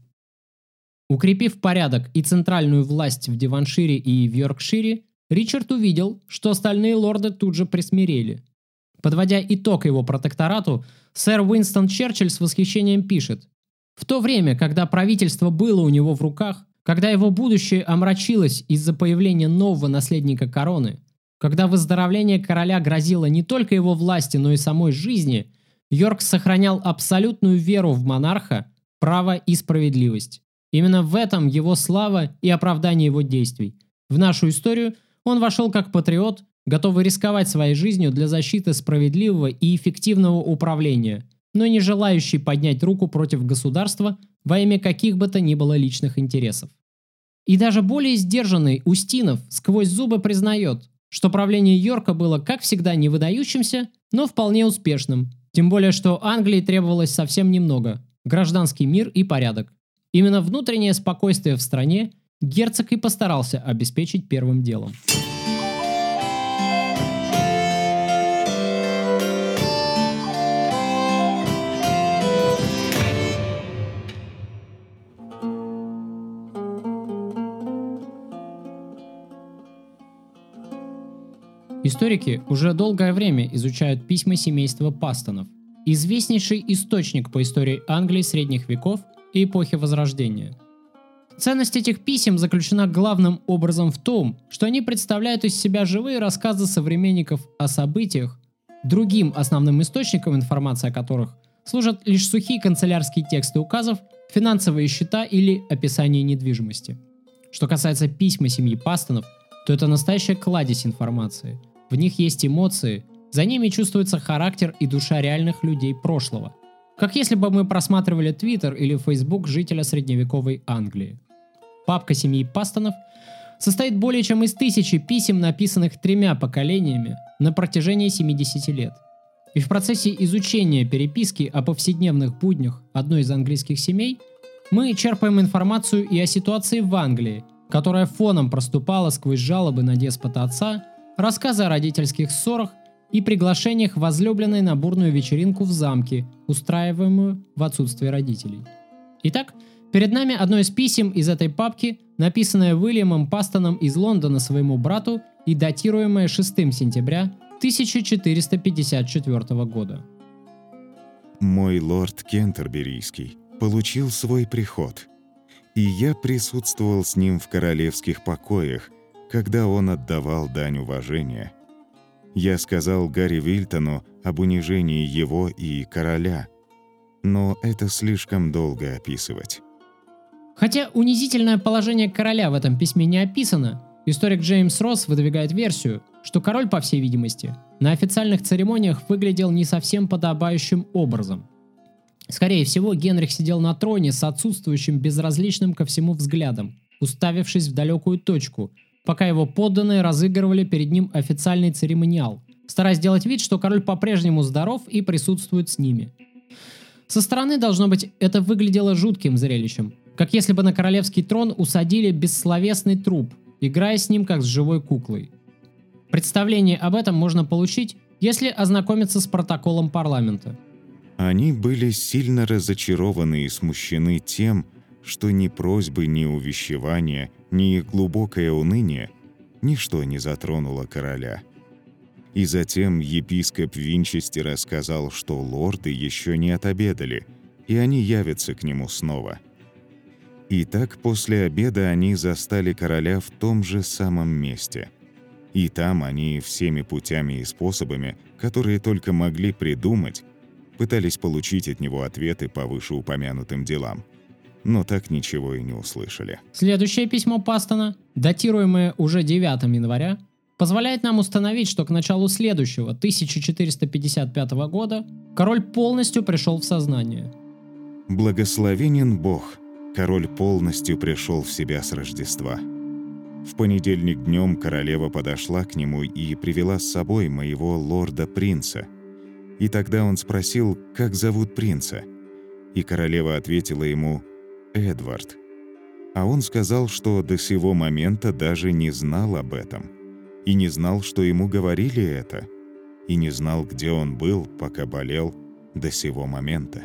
Укрепив порядок и центральную власть в Диваншире и в Йоркшире, Ричард увидел, что остальные лорды тут же присмирели. Подводя итог его протекторату, сэр Уинстон Черчилль с восхищением пишет, «В то время, когда правительство было у него в руках, когда его будущее омрачилось из-за появления нового наследника короны, когда выздоровление короля грозило не только его власти, но и самой жизни, Йорк сохранял абсолютную веру в монарха, право и справедливость. Именно в этом его слава и оправдание его действий. В нашу историю он вошел как патриот, готовый рисковать своей жизнью для защиты справедливого и эффективного управления, но не желающий поднять руку против государства во имя каких бы то ни было личных интересов. И даже более сдержанный Устинов сквозь зубы признает, что правление Йорка было, как всегда, не выдающимся, но вполне успешным, тем более, что Англии требовалось совсем немного – гражданский мир и порядок. Именно внутреннее спокойствие в стране герцог и постарался обеспечить первым делом. Историки уже долгое время изучают письма семейства Пастонов, известнейший источник по истории Англии средних веков и эпохи Возрождения. Ценность этих писем заключена главным образом в том, что они представляют из себя живые рассказы современников о событиях, другим основным источником информации о которых служат лишь сухие канцелярские тексты указов, финансовые счета или описание недвижимости. Что касается письма семьи Пастонов, то это настоящая кладезь информации. В них есть эмоции, за ними чувствуется характер и душа реальных людей прошлого. Как если бы мы просматривали Твиттер или Фейсбук жителя средневековой Англии. Папка семьи Пастонов состоит более чем из тысячи писем, написанных тремя поколениями на протяжении 70 лет. И в процессе изучения переписки о повседневных буднях одной из английских семей мы черпаем информацию и о ситуации в Англии, которая фоном проступала сквозь жалобы на деспота отца, рассказы о родительских ссорах и приглашениях возлюбленной на бурную вечеринку в замке, устраиваемую в отсутствие родителей. Итак, перед нами одно из писем из этой папки, написанное Уильямом Пастоном из Лондона своему брату и датируемое 6 сентября 1454 года. Мой лорд Кентерберийский получил свой приход, и я присутствовал с ним в королевских покоях, когда он отдавал дань уважения – я сказал Гарри Вильтону об унижении его и короля, но это слишком долго описывать. Хотя унизительное положение короля в этом письме не описано, историк Джеймс Росс выдвигает версию, что король, по всей видимости, на официальных церемониях выглядел не совсем подобающим образом. Скорее всего, Генрих сидел на троне с отсутствующим безразличным ко всему взглядом, уставившись в далекую точку – пока его подданные разыгрывали перед ним официальный церемониал, стараясь сделать вид, что король по-прежнему здоров и присутствует с ними. Со стороны, должно быть, это выглядело жутким зрелищем, как если бы на королевский трон усадили бессловесный труп, играя с ним как с живой куклой. Представление об этом можно получить, если ознакомиться с протоколом парламента. Они были сильно разочарованы и смущены тем, что ни просьбы, ни увещевания, ни глубокое уныние ничто не затронуло короля. И затем епископ Винчестера сказал, что лорды еще не отобедали, и они явятся к нему снова. И так после обеда они застали короля в том же самом месте. И там они всеми путями и способами, которые только могли придумать, пытались получить от него ответы по вышеупомянутым делам – но так ничего и не услышали. Следующее письмо Пастона, датируемое уже 9 января, позволяет нам установить, что к началу следующего, 1455 года, король полностью пришел в сознание. Благословенен Бог, король полностью пришел в себя с Рождества. В понедельник днем королева подошла к нему и привела с собой моего лорда-принца. И тогда он спросил, как зовут принца. И королева ответила ему Эдвард. А он сказал, что до сего момента даже не знал об этом. И не знал, что ему говорили это. И не знал, где он был, пока болел до сего момента.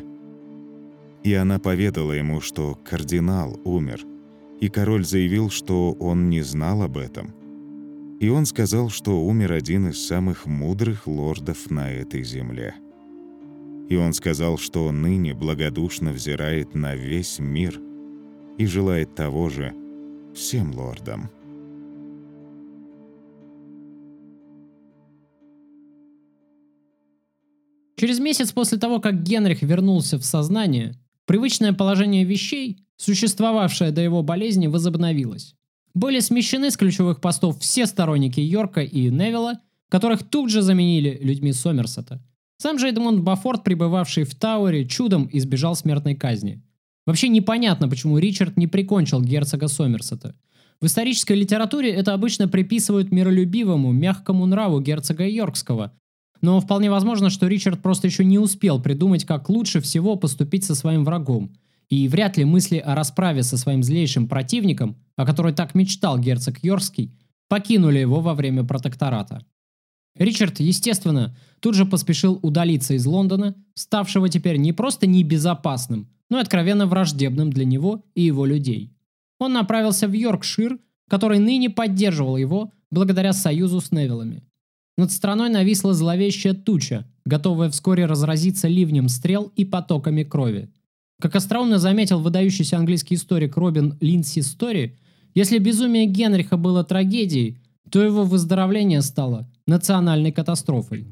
И она поведала ему, что кардинал умер. И король заявил, что он не знал об этом. И он сказал, что умер один из самых мудрых лордов на этой земле. И он сказал, что ныне благодушно взирает на весь мир и желает того же всем лордам. Через месяц после того, как Генрих вернулся в сознание, привычное положение вещей, существовавшее до его болезни, возобновилось. Были смещены с ключевых постов все сторонники Йорка и Невилла, которых тут же заменили людьми Сомерсета – сам же Эдмонд Бафорд, пребывавший в Тауэре, чудом избежал смертной казни. Вообще непонятно, почему Ричард не прикончил герцога Сомерсета. В исторической литературе это обычно приписывают миролюбивому, мягкому нраву герцога Йоркского. Но вполне возможно, что Ричард просто еще не успел придумать, как лучше всего поступить со своим врагом. И вряд ли мысли о расправе со своим злейшим противником, о которой так мечтал герцог Йоркский, покинули его во время протектората. Ричард, естественно, тут же поспешил удалиться из Лондона, ставшего теперь не просто небезопасным, но и откровенно враждебным для него и его людей. Он направился в Йоркшир, который ныне поддерживал его благодаря союзу с Невиллами. Над страной нависла зловещая туча, готовая вскоре разразиться ливнем стрел и потоками крови. Как остроумно заметил выдающийся английский историк Робин Линдси Стори, если безумие Генриха было трагедией, то его выздоровление стало национальной катастрофой.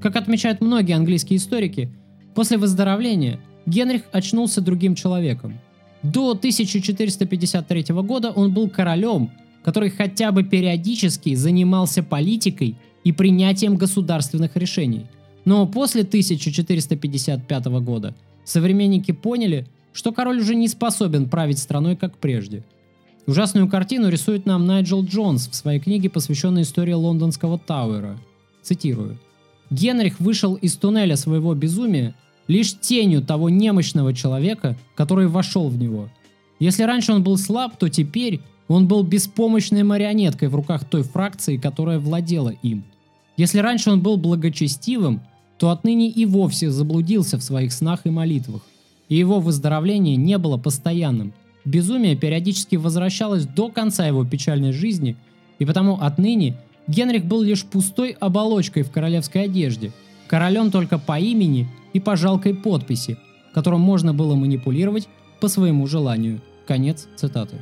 Как отмечают многие английские историки, после выздоровления Генрих очнулся другим человеком. До 1453 года он был королем, который хотя бы периодически занимался политикой и принятием государственных решений. Но после 1455 года современники поняли, что король уже не способен править страной как прежде – Ужасную картину рисует нам Найджел Джонс в своей книге, посвященной истории лондонского Тауэра. Цитирую. «Генрих вышел из туннеля своего безумия лишь тенью того немощного человека, который вошел в него. Если раньше он был слаб, то теперь он был беспомощной марионеткой в руках той фракции, которая владела им. Если раньше он был благочестивым, то отныне и вовсе заблудился в своих снах и молитвах, и его выздоровление не было постоянным – Безумие периодически возвращалось до конца его печальной жизни, и потому отныне Генрих был лишь пустой оболочкой в королевской одежде, королем только по имени и по жалкой подписи, которым можно было манипулировать по своему желанию. Конец цитаты.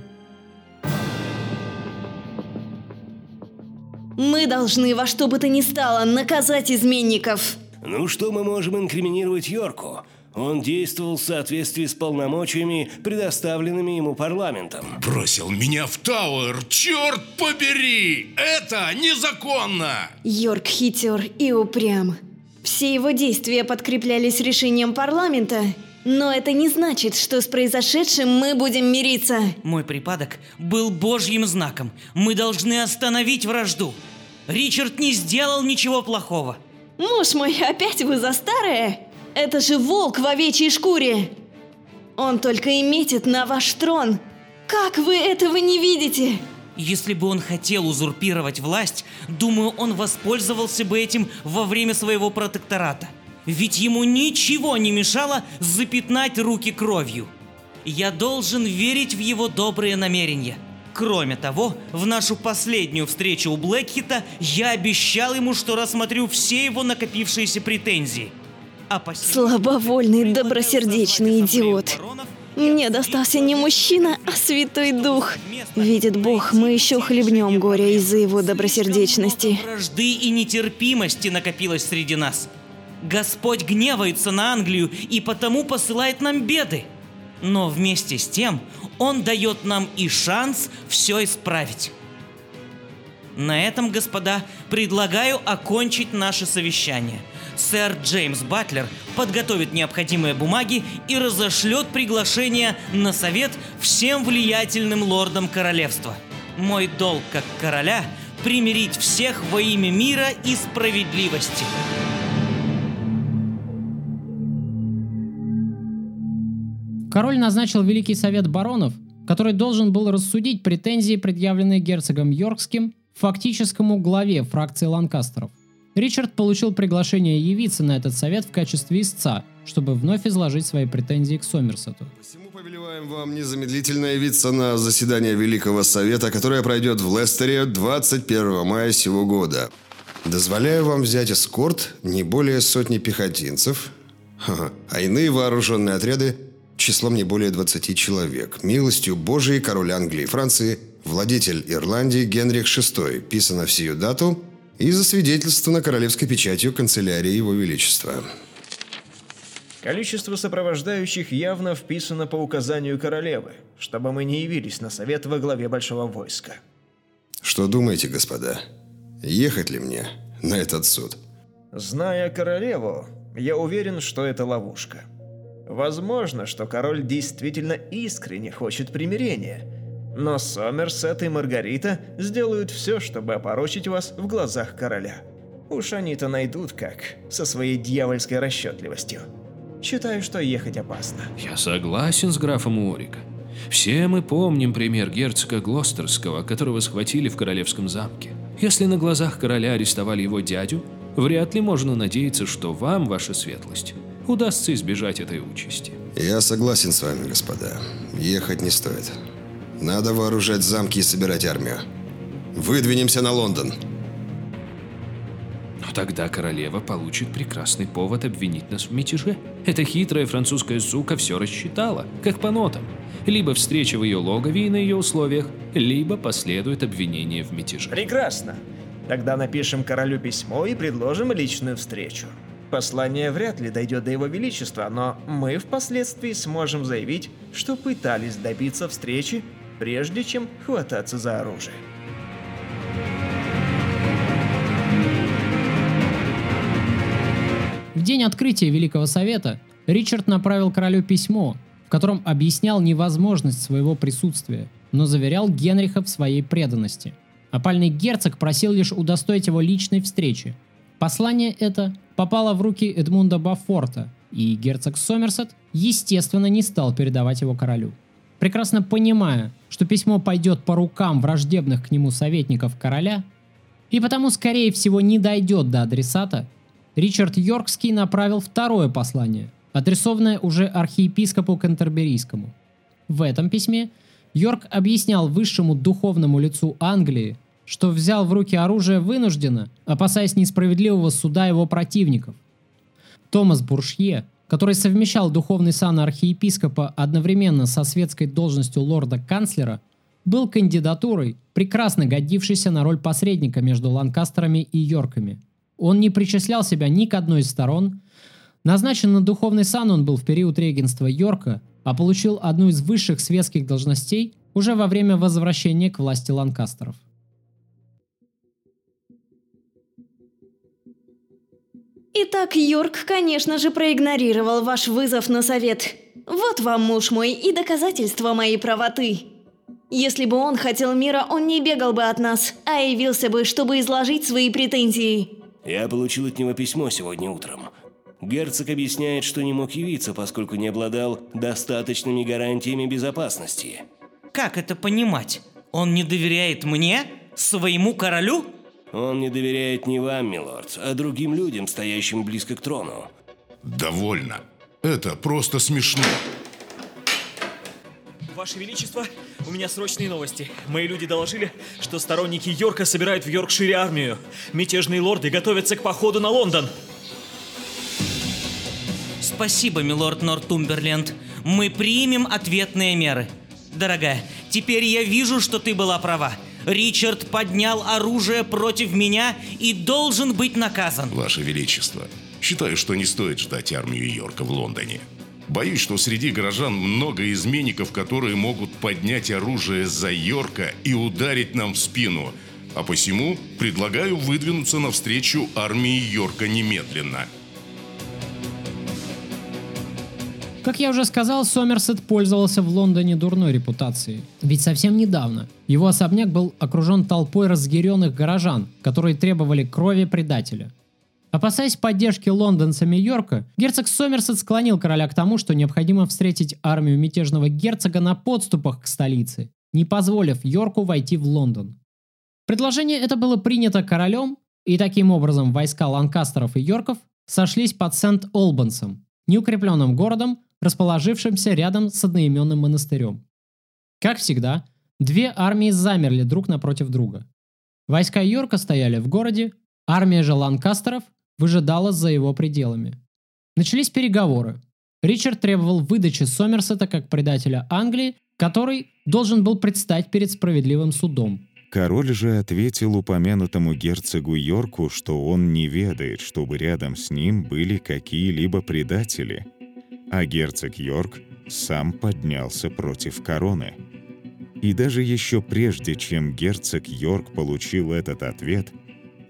Мы должны во что бы то ни стало наказать изменников. Ну что мы можем инкриминировать Йорку? Он действовал в соответствии с полномочиями, предоставленными ему парламентом. Бросил меня в Тауэр, черт побери! Это незаконно! Йорк хитер и упрям. Все его действия подкреплялись решением парламента, но это не значит, что с произошедшим мы будем мириться. Мой припадок был божьим знаком. Мы должны остановить вражду. Ричард не сделал ничего плохого. Муж мой, опять вы за старое? Это же волк в овечьей шкуре! Он только и метит на ваш трон. Как вы этого не видите? Если бы он хотел узурпировать власть, думаю, он воспользовался бы этим во время своего протектората. Ведь ему ничего не мешало запятнать руки кровью. Я должен верить в его добрые намерения. Кроме того, в нашу последнюю встречу у Блэкхита я обещал ему, что рассмотрю все его накопившиеся претензии. Слабовольный, добросердечный идиот. Мне достался не мужчина, а Святой Дух. Видит Бог, мы еще хлебнем горя из-за его добросердечности. Вражды и нетерпимости накопилось среди нас. Господь гневается на Англию и потому посылает нам беды. Но вместе с тем Он дает нам и шанс все исправить. На этом, господа, предлагаю окончить наше совещание. Сэр Джеймс Батлер подготовит необходимые бумаги и разошлет приглашение на совет всем влиятельным лордам королевства. Мой долг как короля – примирить всех во имя мира и справедливости. Король назначил Великий Совет Баронов, который должен был рассудить претензии, предъявленные герцогом Йоркским, фактическому главе фракции Ланкастеров. Ричард получил приглашение явиться на этот совет в качестве истца, чтобы вновь изложить свои претензии к Сомерсету. Посему повелеваем вам незамедлительно явиться на заседание Великого Совета, которое пройдет в Лестере 21 мая сего года. Дозволяю вам взять эскорт не более сотни пехотинцев, а иные вооруженные отряды числом не более 20 человек. Милостью Божией король Англии и Франции, владетель Ирландии Генрих VI, писано в сию дату и засвидетельствовано королевской печатью канцелярии Его Величества. Количество сопровождающих явно вписано по указанию королевы, чтобы мы не явились на совет во главе большого войска. Что думаете, господа? Ехать ли мне на этот суд? Зная королеву, я уверен, что это ловушка. Возможно, что король действительно искренне хочет примирения, но Сомерсет и Маргарита сделают все, чтобы опорочить вас в глазах короля. Уж они-то найдут как, со своей дьявольской расчетливостью. Считаю, что ехать опасно. Я согласен с графом Уорика. Все мы помним пример герцога Глостерского, которого схватили в королевском замке. Если на глазах короля арестовали его дядю, вряд ли можно надеяться, что вам, ваша светлость, удастся избежать этой участи. Я согласен с вами, господа. Ехать не стоит. Надо вооружать замки и собирать армию. Выдвинемся на Лондон. Но тогда королева получит прекрасный повод обвинить нас в мятеже. Эта хитрая французская сука все рассчитала, как по нотам. Либо встреча в ее логове и на ее условиях, либо последует обвинение в мятеже. Прекрасно. Тогда напишем королю письмо и предложим личную встречу. Послание вряд ли дойдет до его величества, но мы впоследствии сможем заявить, что пытались добиться встречи, прежде чем хвататься за оружие. В день открытия Великого Совета Ричард направил королю письмо, в котором объяснял невозможность своего присутствия, но заверял Генриха в своей преданности. Опальный герцог просил лишь удостоить его личной встречи. Послание это попало в руки Эдмунда Бафорта, и герцог Сомерсет, естественно, не стал передавать его королю. Прекрасно понимая, что письмо пойдет по рукам враждебных к нему советников короля, и потому, скорее всего, не дойдет до адресата, Ричард Йоркский направил второе послание, адресованное уже архиепископу Кентерберийскому. В этом письме Йорк объяснял высшему духовному лицу Англии, что взял в руки оружие вынужденно, опасаясь несправедливого суда его противников. Томас Буршье, который совмещал духовный сан архиепископа одновременно со светской должностью лорда-канцлера, был кандидатурой, прекрасно годившейся на роль посредника между Ланкастерами и Йорками – он не причислял себя ни к одной из сторон. Назначен на духовный сан он был в период регенства Йорка, а получил одну из высших светских должностей уже во время возвращения к власти Ланкастеров. Итак, Йорк, конечно же, проигнорировал ваш вызов на совет. Вот вам, муж мой, и доказательство моей правоты. Если бы он хотел мира, он не бегал бы от нас, а явился бы, чтобы изложить свои претензии. Я получил от него письмо сегодня утром. Герцог объясняет, что не мог явиться, поскольку не обладал достаточными гарантиями безопасности. Как это понимать? Он не доверяет мне? Своему королю? Он не доверяет не вам, милорд, а другим людям, стоящим близко к трону. Довольно. Это просто смешно. Ваше Величество, у меня срочные новости. Мои люди доложили, что сторонники Йорка собирают в Йоркшире армию. Мятежные лорды готовятся к походу на Лондон. Спасибо, милорд Нортумберленд. Мы примем ответные меры. Дорогая, теперь я вижу, что ты была права. Ричард поднял оружие против меня и должен быть наказан. Ваше Величество, считаю, что не стоит ждать армию Йорка в Лондоне. Боюсь, что среди горожан много изменников, которые могут поднять оружие за Йорка и ударить нам в спину. А посему предлагаю выдвинуться навстречу армии Йорка немедленно. Как я уже сказал, Сомерсет пользовался в Лондоне дурной репутацией. Ведь совсем недавно его особняк был окружен толпой разъяренных горожан, которые требовали крови предателя. Опасаясь поддержки лондонцами Йорка, герцог Сомерсет склонил короля к тому, что необходимо встретить армию мятежного герцога на подступах к столице, не позволив Йорку войти в Лондон. Предложение это было принято королем, и таким образом войска Ланкастеров и Йорков сошлись под Сент-Олбансом, неукрепленным городом, расположившимся рядом с одноименным монастырем. Как всегда, две армии замерли друг напротив друга. Войска Йорка стояли в городе, армия же Ланкастеров выжидала за его пределами. Начались переговоры. Ричард требовал выдачи Сомерсета как предателя Англии, который должен был предстать перед справедливым судом. Король же ответил упомянутому герцогу Йорку, что он не ведает, чтобы рядом с ним были какие-либо предатели, а герцог Йорк сам поднялся против короны. И даже еще прежде, чем герцог Йорк получил этот ответ,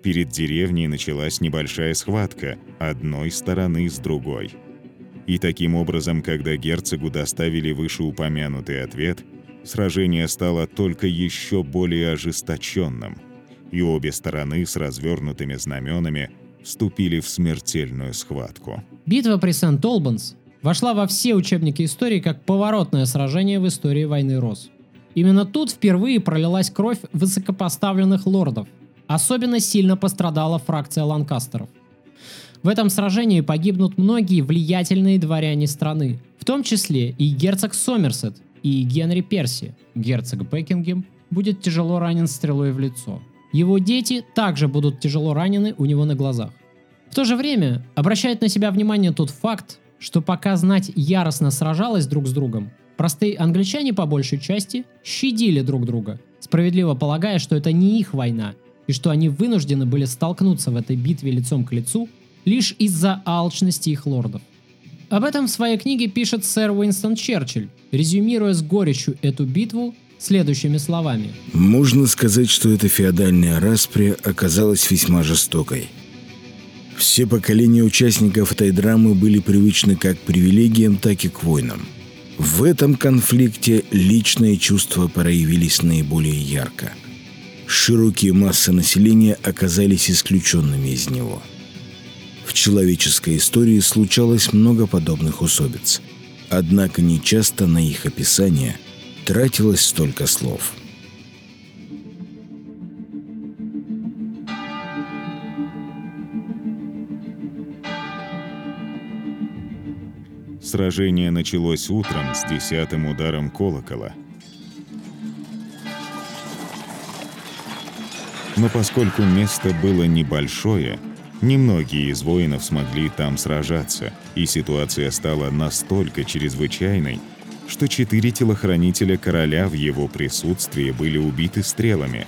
перед деревней началась небольшая схватка одной стороны с другой. И таким образом, когда герцогу доставили вышеупомянутый ответ, сражение стало только еще более ожесточенным, и обе стороны с развернутыми знаменами вступили в смертельную схватку. Битва при Сент-Олбанс вошла во все учебники истории как поворотное сражение в истории войны Рос. Именно тут впервые пролилась кровь высокопоставленных лордов. Особенно сильно пострадала фракция Ланкастеров. В этом сражении погибнут многие влиятельные дворяне страны, в том числе и герцог Сомерсет, и Генри Перси, герцог Бекингем, будет тяжело ранен стрелой в лицо. Его дети также будут тяжело ранены у него на глазах. В то же время обращает на себя внимание тот факт, что пока знать яростно сражалась друг с другом, простые англичане по большей части щадили друг друга, справедливо полагая, что это не их война, и что они вынуждены были столкнуться в этой битве лицом к лицу лишь из-за алчности их лордов. Об этом в своей книге пишет сэр Уинстон Черчилль, резюмируя с горечью эту битву следующими словами. Можно сказать, что эта феодальная распря оказалась весьма жестокой. Все поколения участников этой драмы были привычны как к привилегиям, так и к войнам. В этом конфликте личные чувства проявились наиболее ярко. Широкие массы населения оказались исключенными из него. В человеческой истории случалось много подобных усобиц, однако нечасто на их описание тратилось столько слов – Сражение началось утром с десятым ударом колокола. Но поскольку место было небольшое, немногие из воинов смогли там сражаться, и ситуация стала настолько чрезвычайной, что четыре телохранителя короля в его присутствии были убиты стрелами,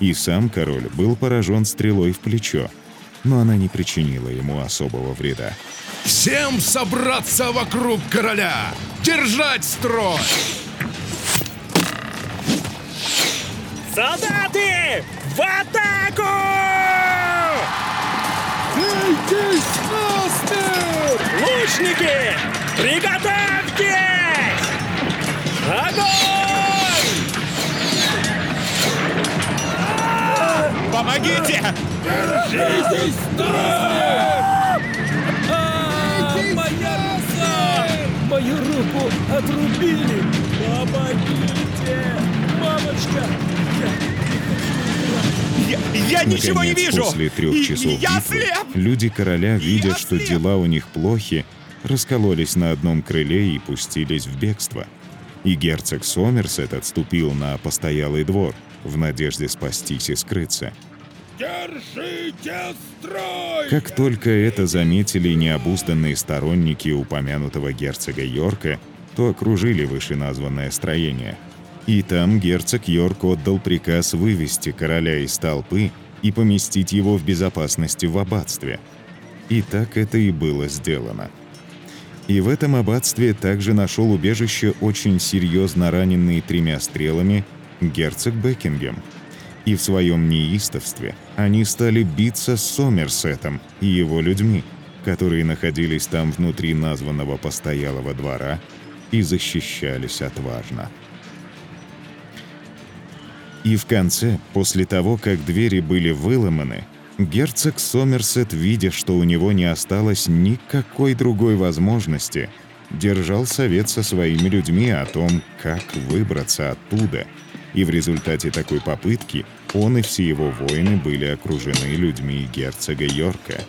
и сам король был поражен стрелой в плечо, но она не причинила ему особого вреда. Всем собраться вокруг короля! Держать строй! Солдаты! В атаку! Насмерть! Лучники! Приготовьтесь! Огонь! Помогите! Держитесь насмерть! руку отрубили! Помогите! Мамочка! Я, я ничего не Наконец, вижу! после трех часов я битвы, слеп! люди короля, видя, что дела у них плохи, раскололись на одном крыле и пустились в бегство. И герцог Сомерсет отступил на постоялый двор в надежде спастись и скрыться. Держите строй! Как только это заметили необузданные сторонники упомянутого герцога Йорка, то окружили вышеназванное строение. И там герцог Йорк отдал приказ вывести короля из толпы и поместить его в безопасности в аббатстве. И так это и было сделано. И в этом аббатстве также нашел убежище очень серьезно раненый тремя стрелами герцог Бекингем. И в своем неистовстве они стали биться с Сомерсетом и его людьми, которые находились там внутри названного постоялого двора и защищались отважно. И в конце, после того, как двери были выломаны, герцог Сомерсет, видя, что у него не осталось никакой другой возможности, держал совет со своими людьми о том, как выбраться оттуда. И в результате такой попытки он и все его воины были окружены людьми герцога Йорка.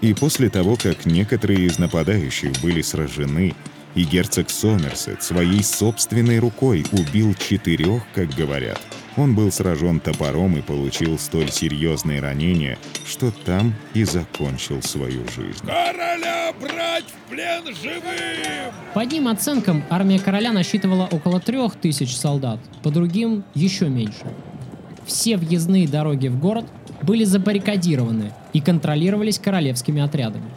И после того, как некоторые из нападающих были сражены, и герцог Сомерсет своей собственной рукой убил четырех, как говорят, он был сражен топором и получил столь серьезные ранения, что там и закончил свою жизнь. Короля брать в плен живым! По одним оценкам, армия короля насчитывала около трех тысяч солдат, по другим еще меньше. Все въездные дороги в город были забаррикадированы и контролировались королевскими отрядами.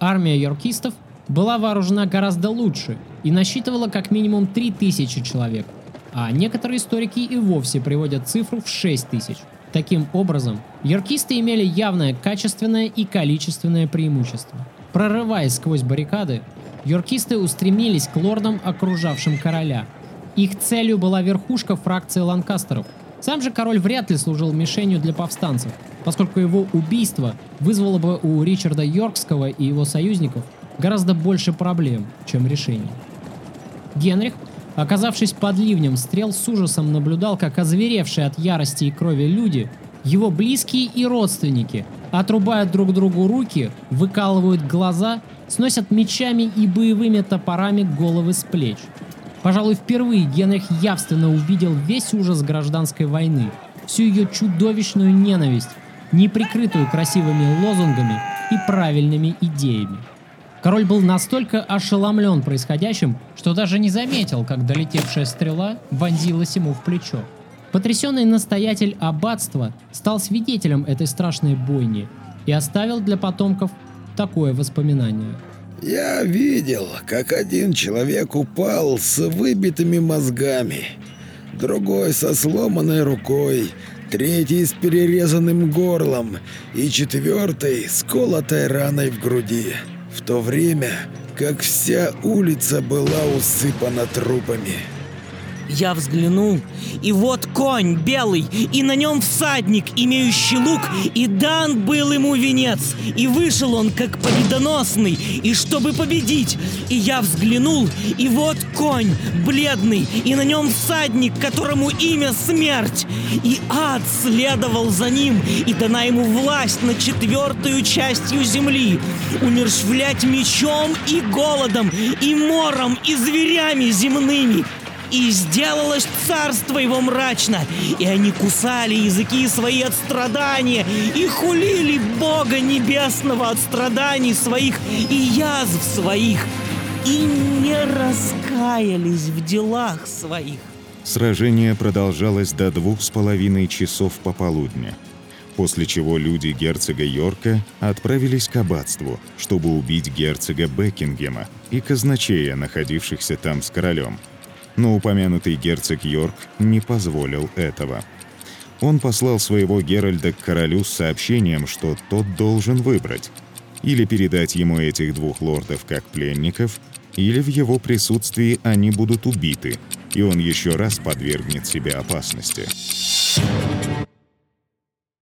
Армия йоркистов была вооружена гораздо лучше и насчитывала как минимум 3000 человек, а некоторые историки и вовсе приводят цифру в 6000. Таким образом, йоркисты имели явное качественное и количественное преимущество. Прорываясь сквозь баррикады, йоркисты устремились к лордам, окружавшим короля. Их целью была верхушка фракции ланкастеров. Сам же король вряд ли служил мишенью для повстанцев, поскольку его убийство вызвало бы у Ричарда Йоркского и его союзников гораздо больше проблем, чем решений. Генрих, оказавшись под ливнем стрел, с ужасом наблюдал, как озверевшие от ярости и крови люди, его близкие и родственники, отрубают друг другу руки, выкалывают глаза, сносят мечами и боевыми топорами головы с плеч. Пожалуй, впервые Генрих явственно увидел весь ужас гражданской войны, всю ее чудовищную ненависть, неприкрытую красивыми лозунгами и правильными идеями. Король был настолько ошеломлен происходящим, что даже не заметил, как долетевшая стрела вонзилась ему в плечо. Потрясенный настоятель аббатства стал свидетелем этой страшной бойни и оставил для потомков такое воспоминание. Я видел, как один человек упал с выбитыми мозгами, другой со сломанной рукой, третий с перерезанным горлом и четвертый с колотой раной в груди. В то время, как вся улица была усыпана трупами. Я взглянул, и вот конь белый, и на нем всадник, имеющий лук, и дан был ему венец, и вышел он как победоносный, и чтобы победить. И я взглянул, и вот конь бледный, и на нем всадник, которому имя смерть. И ад следовал за ним, и дана ему власть над четвертую частью земли, умершвлять мечом и голодом, и мором, и зверями земными. И сделалось царство его мрачно, и они кусали языки свои от страдания, и хулили Бога Небесного от страданий своих и язв своих, и не раскаялись в делах своих. Сражение продолжалось до двух с половиной часов пополудня, после чего люди герцога Йорка отправились к аббатству, чтобы убить герцога Бекингема и казначея, находившихся там с королем. Но упомянутый герцог Йорк не позволил этого. Он послал своего Геральда к королю с сообщением, что тот должен выбрать или передать ему этих двух лордов как пленников, или в его присутствии они будут убиты, и он еще раз подвергнет себя опасности.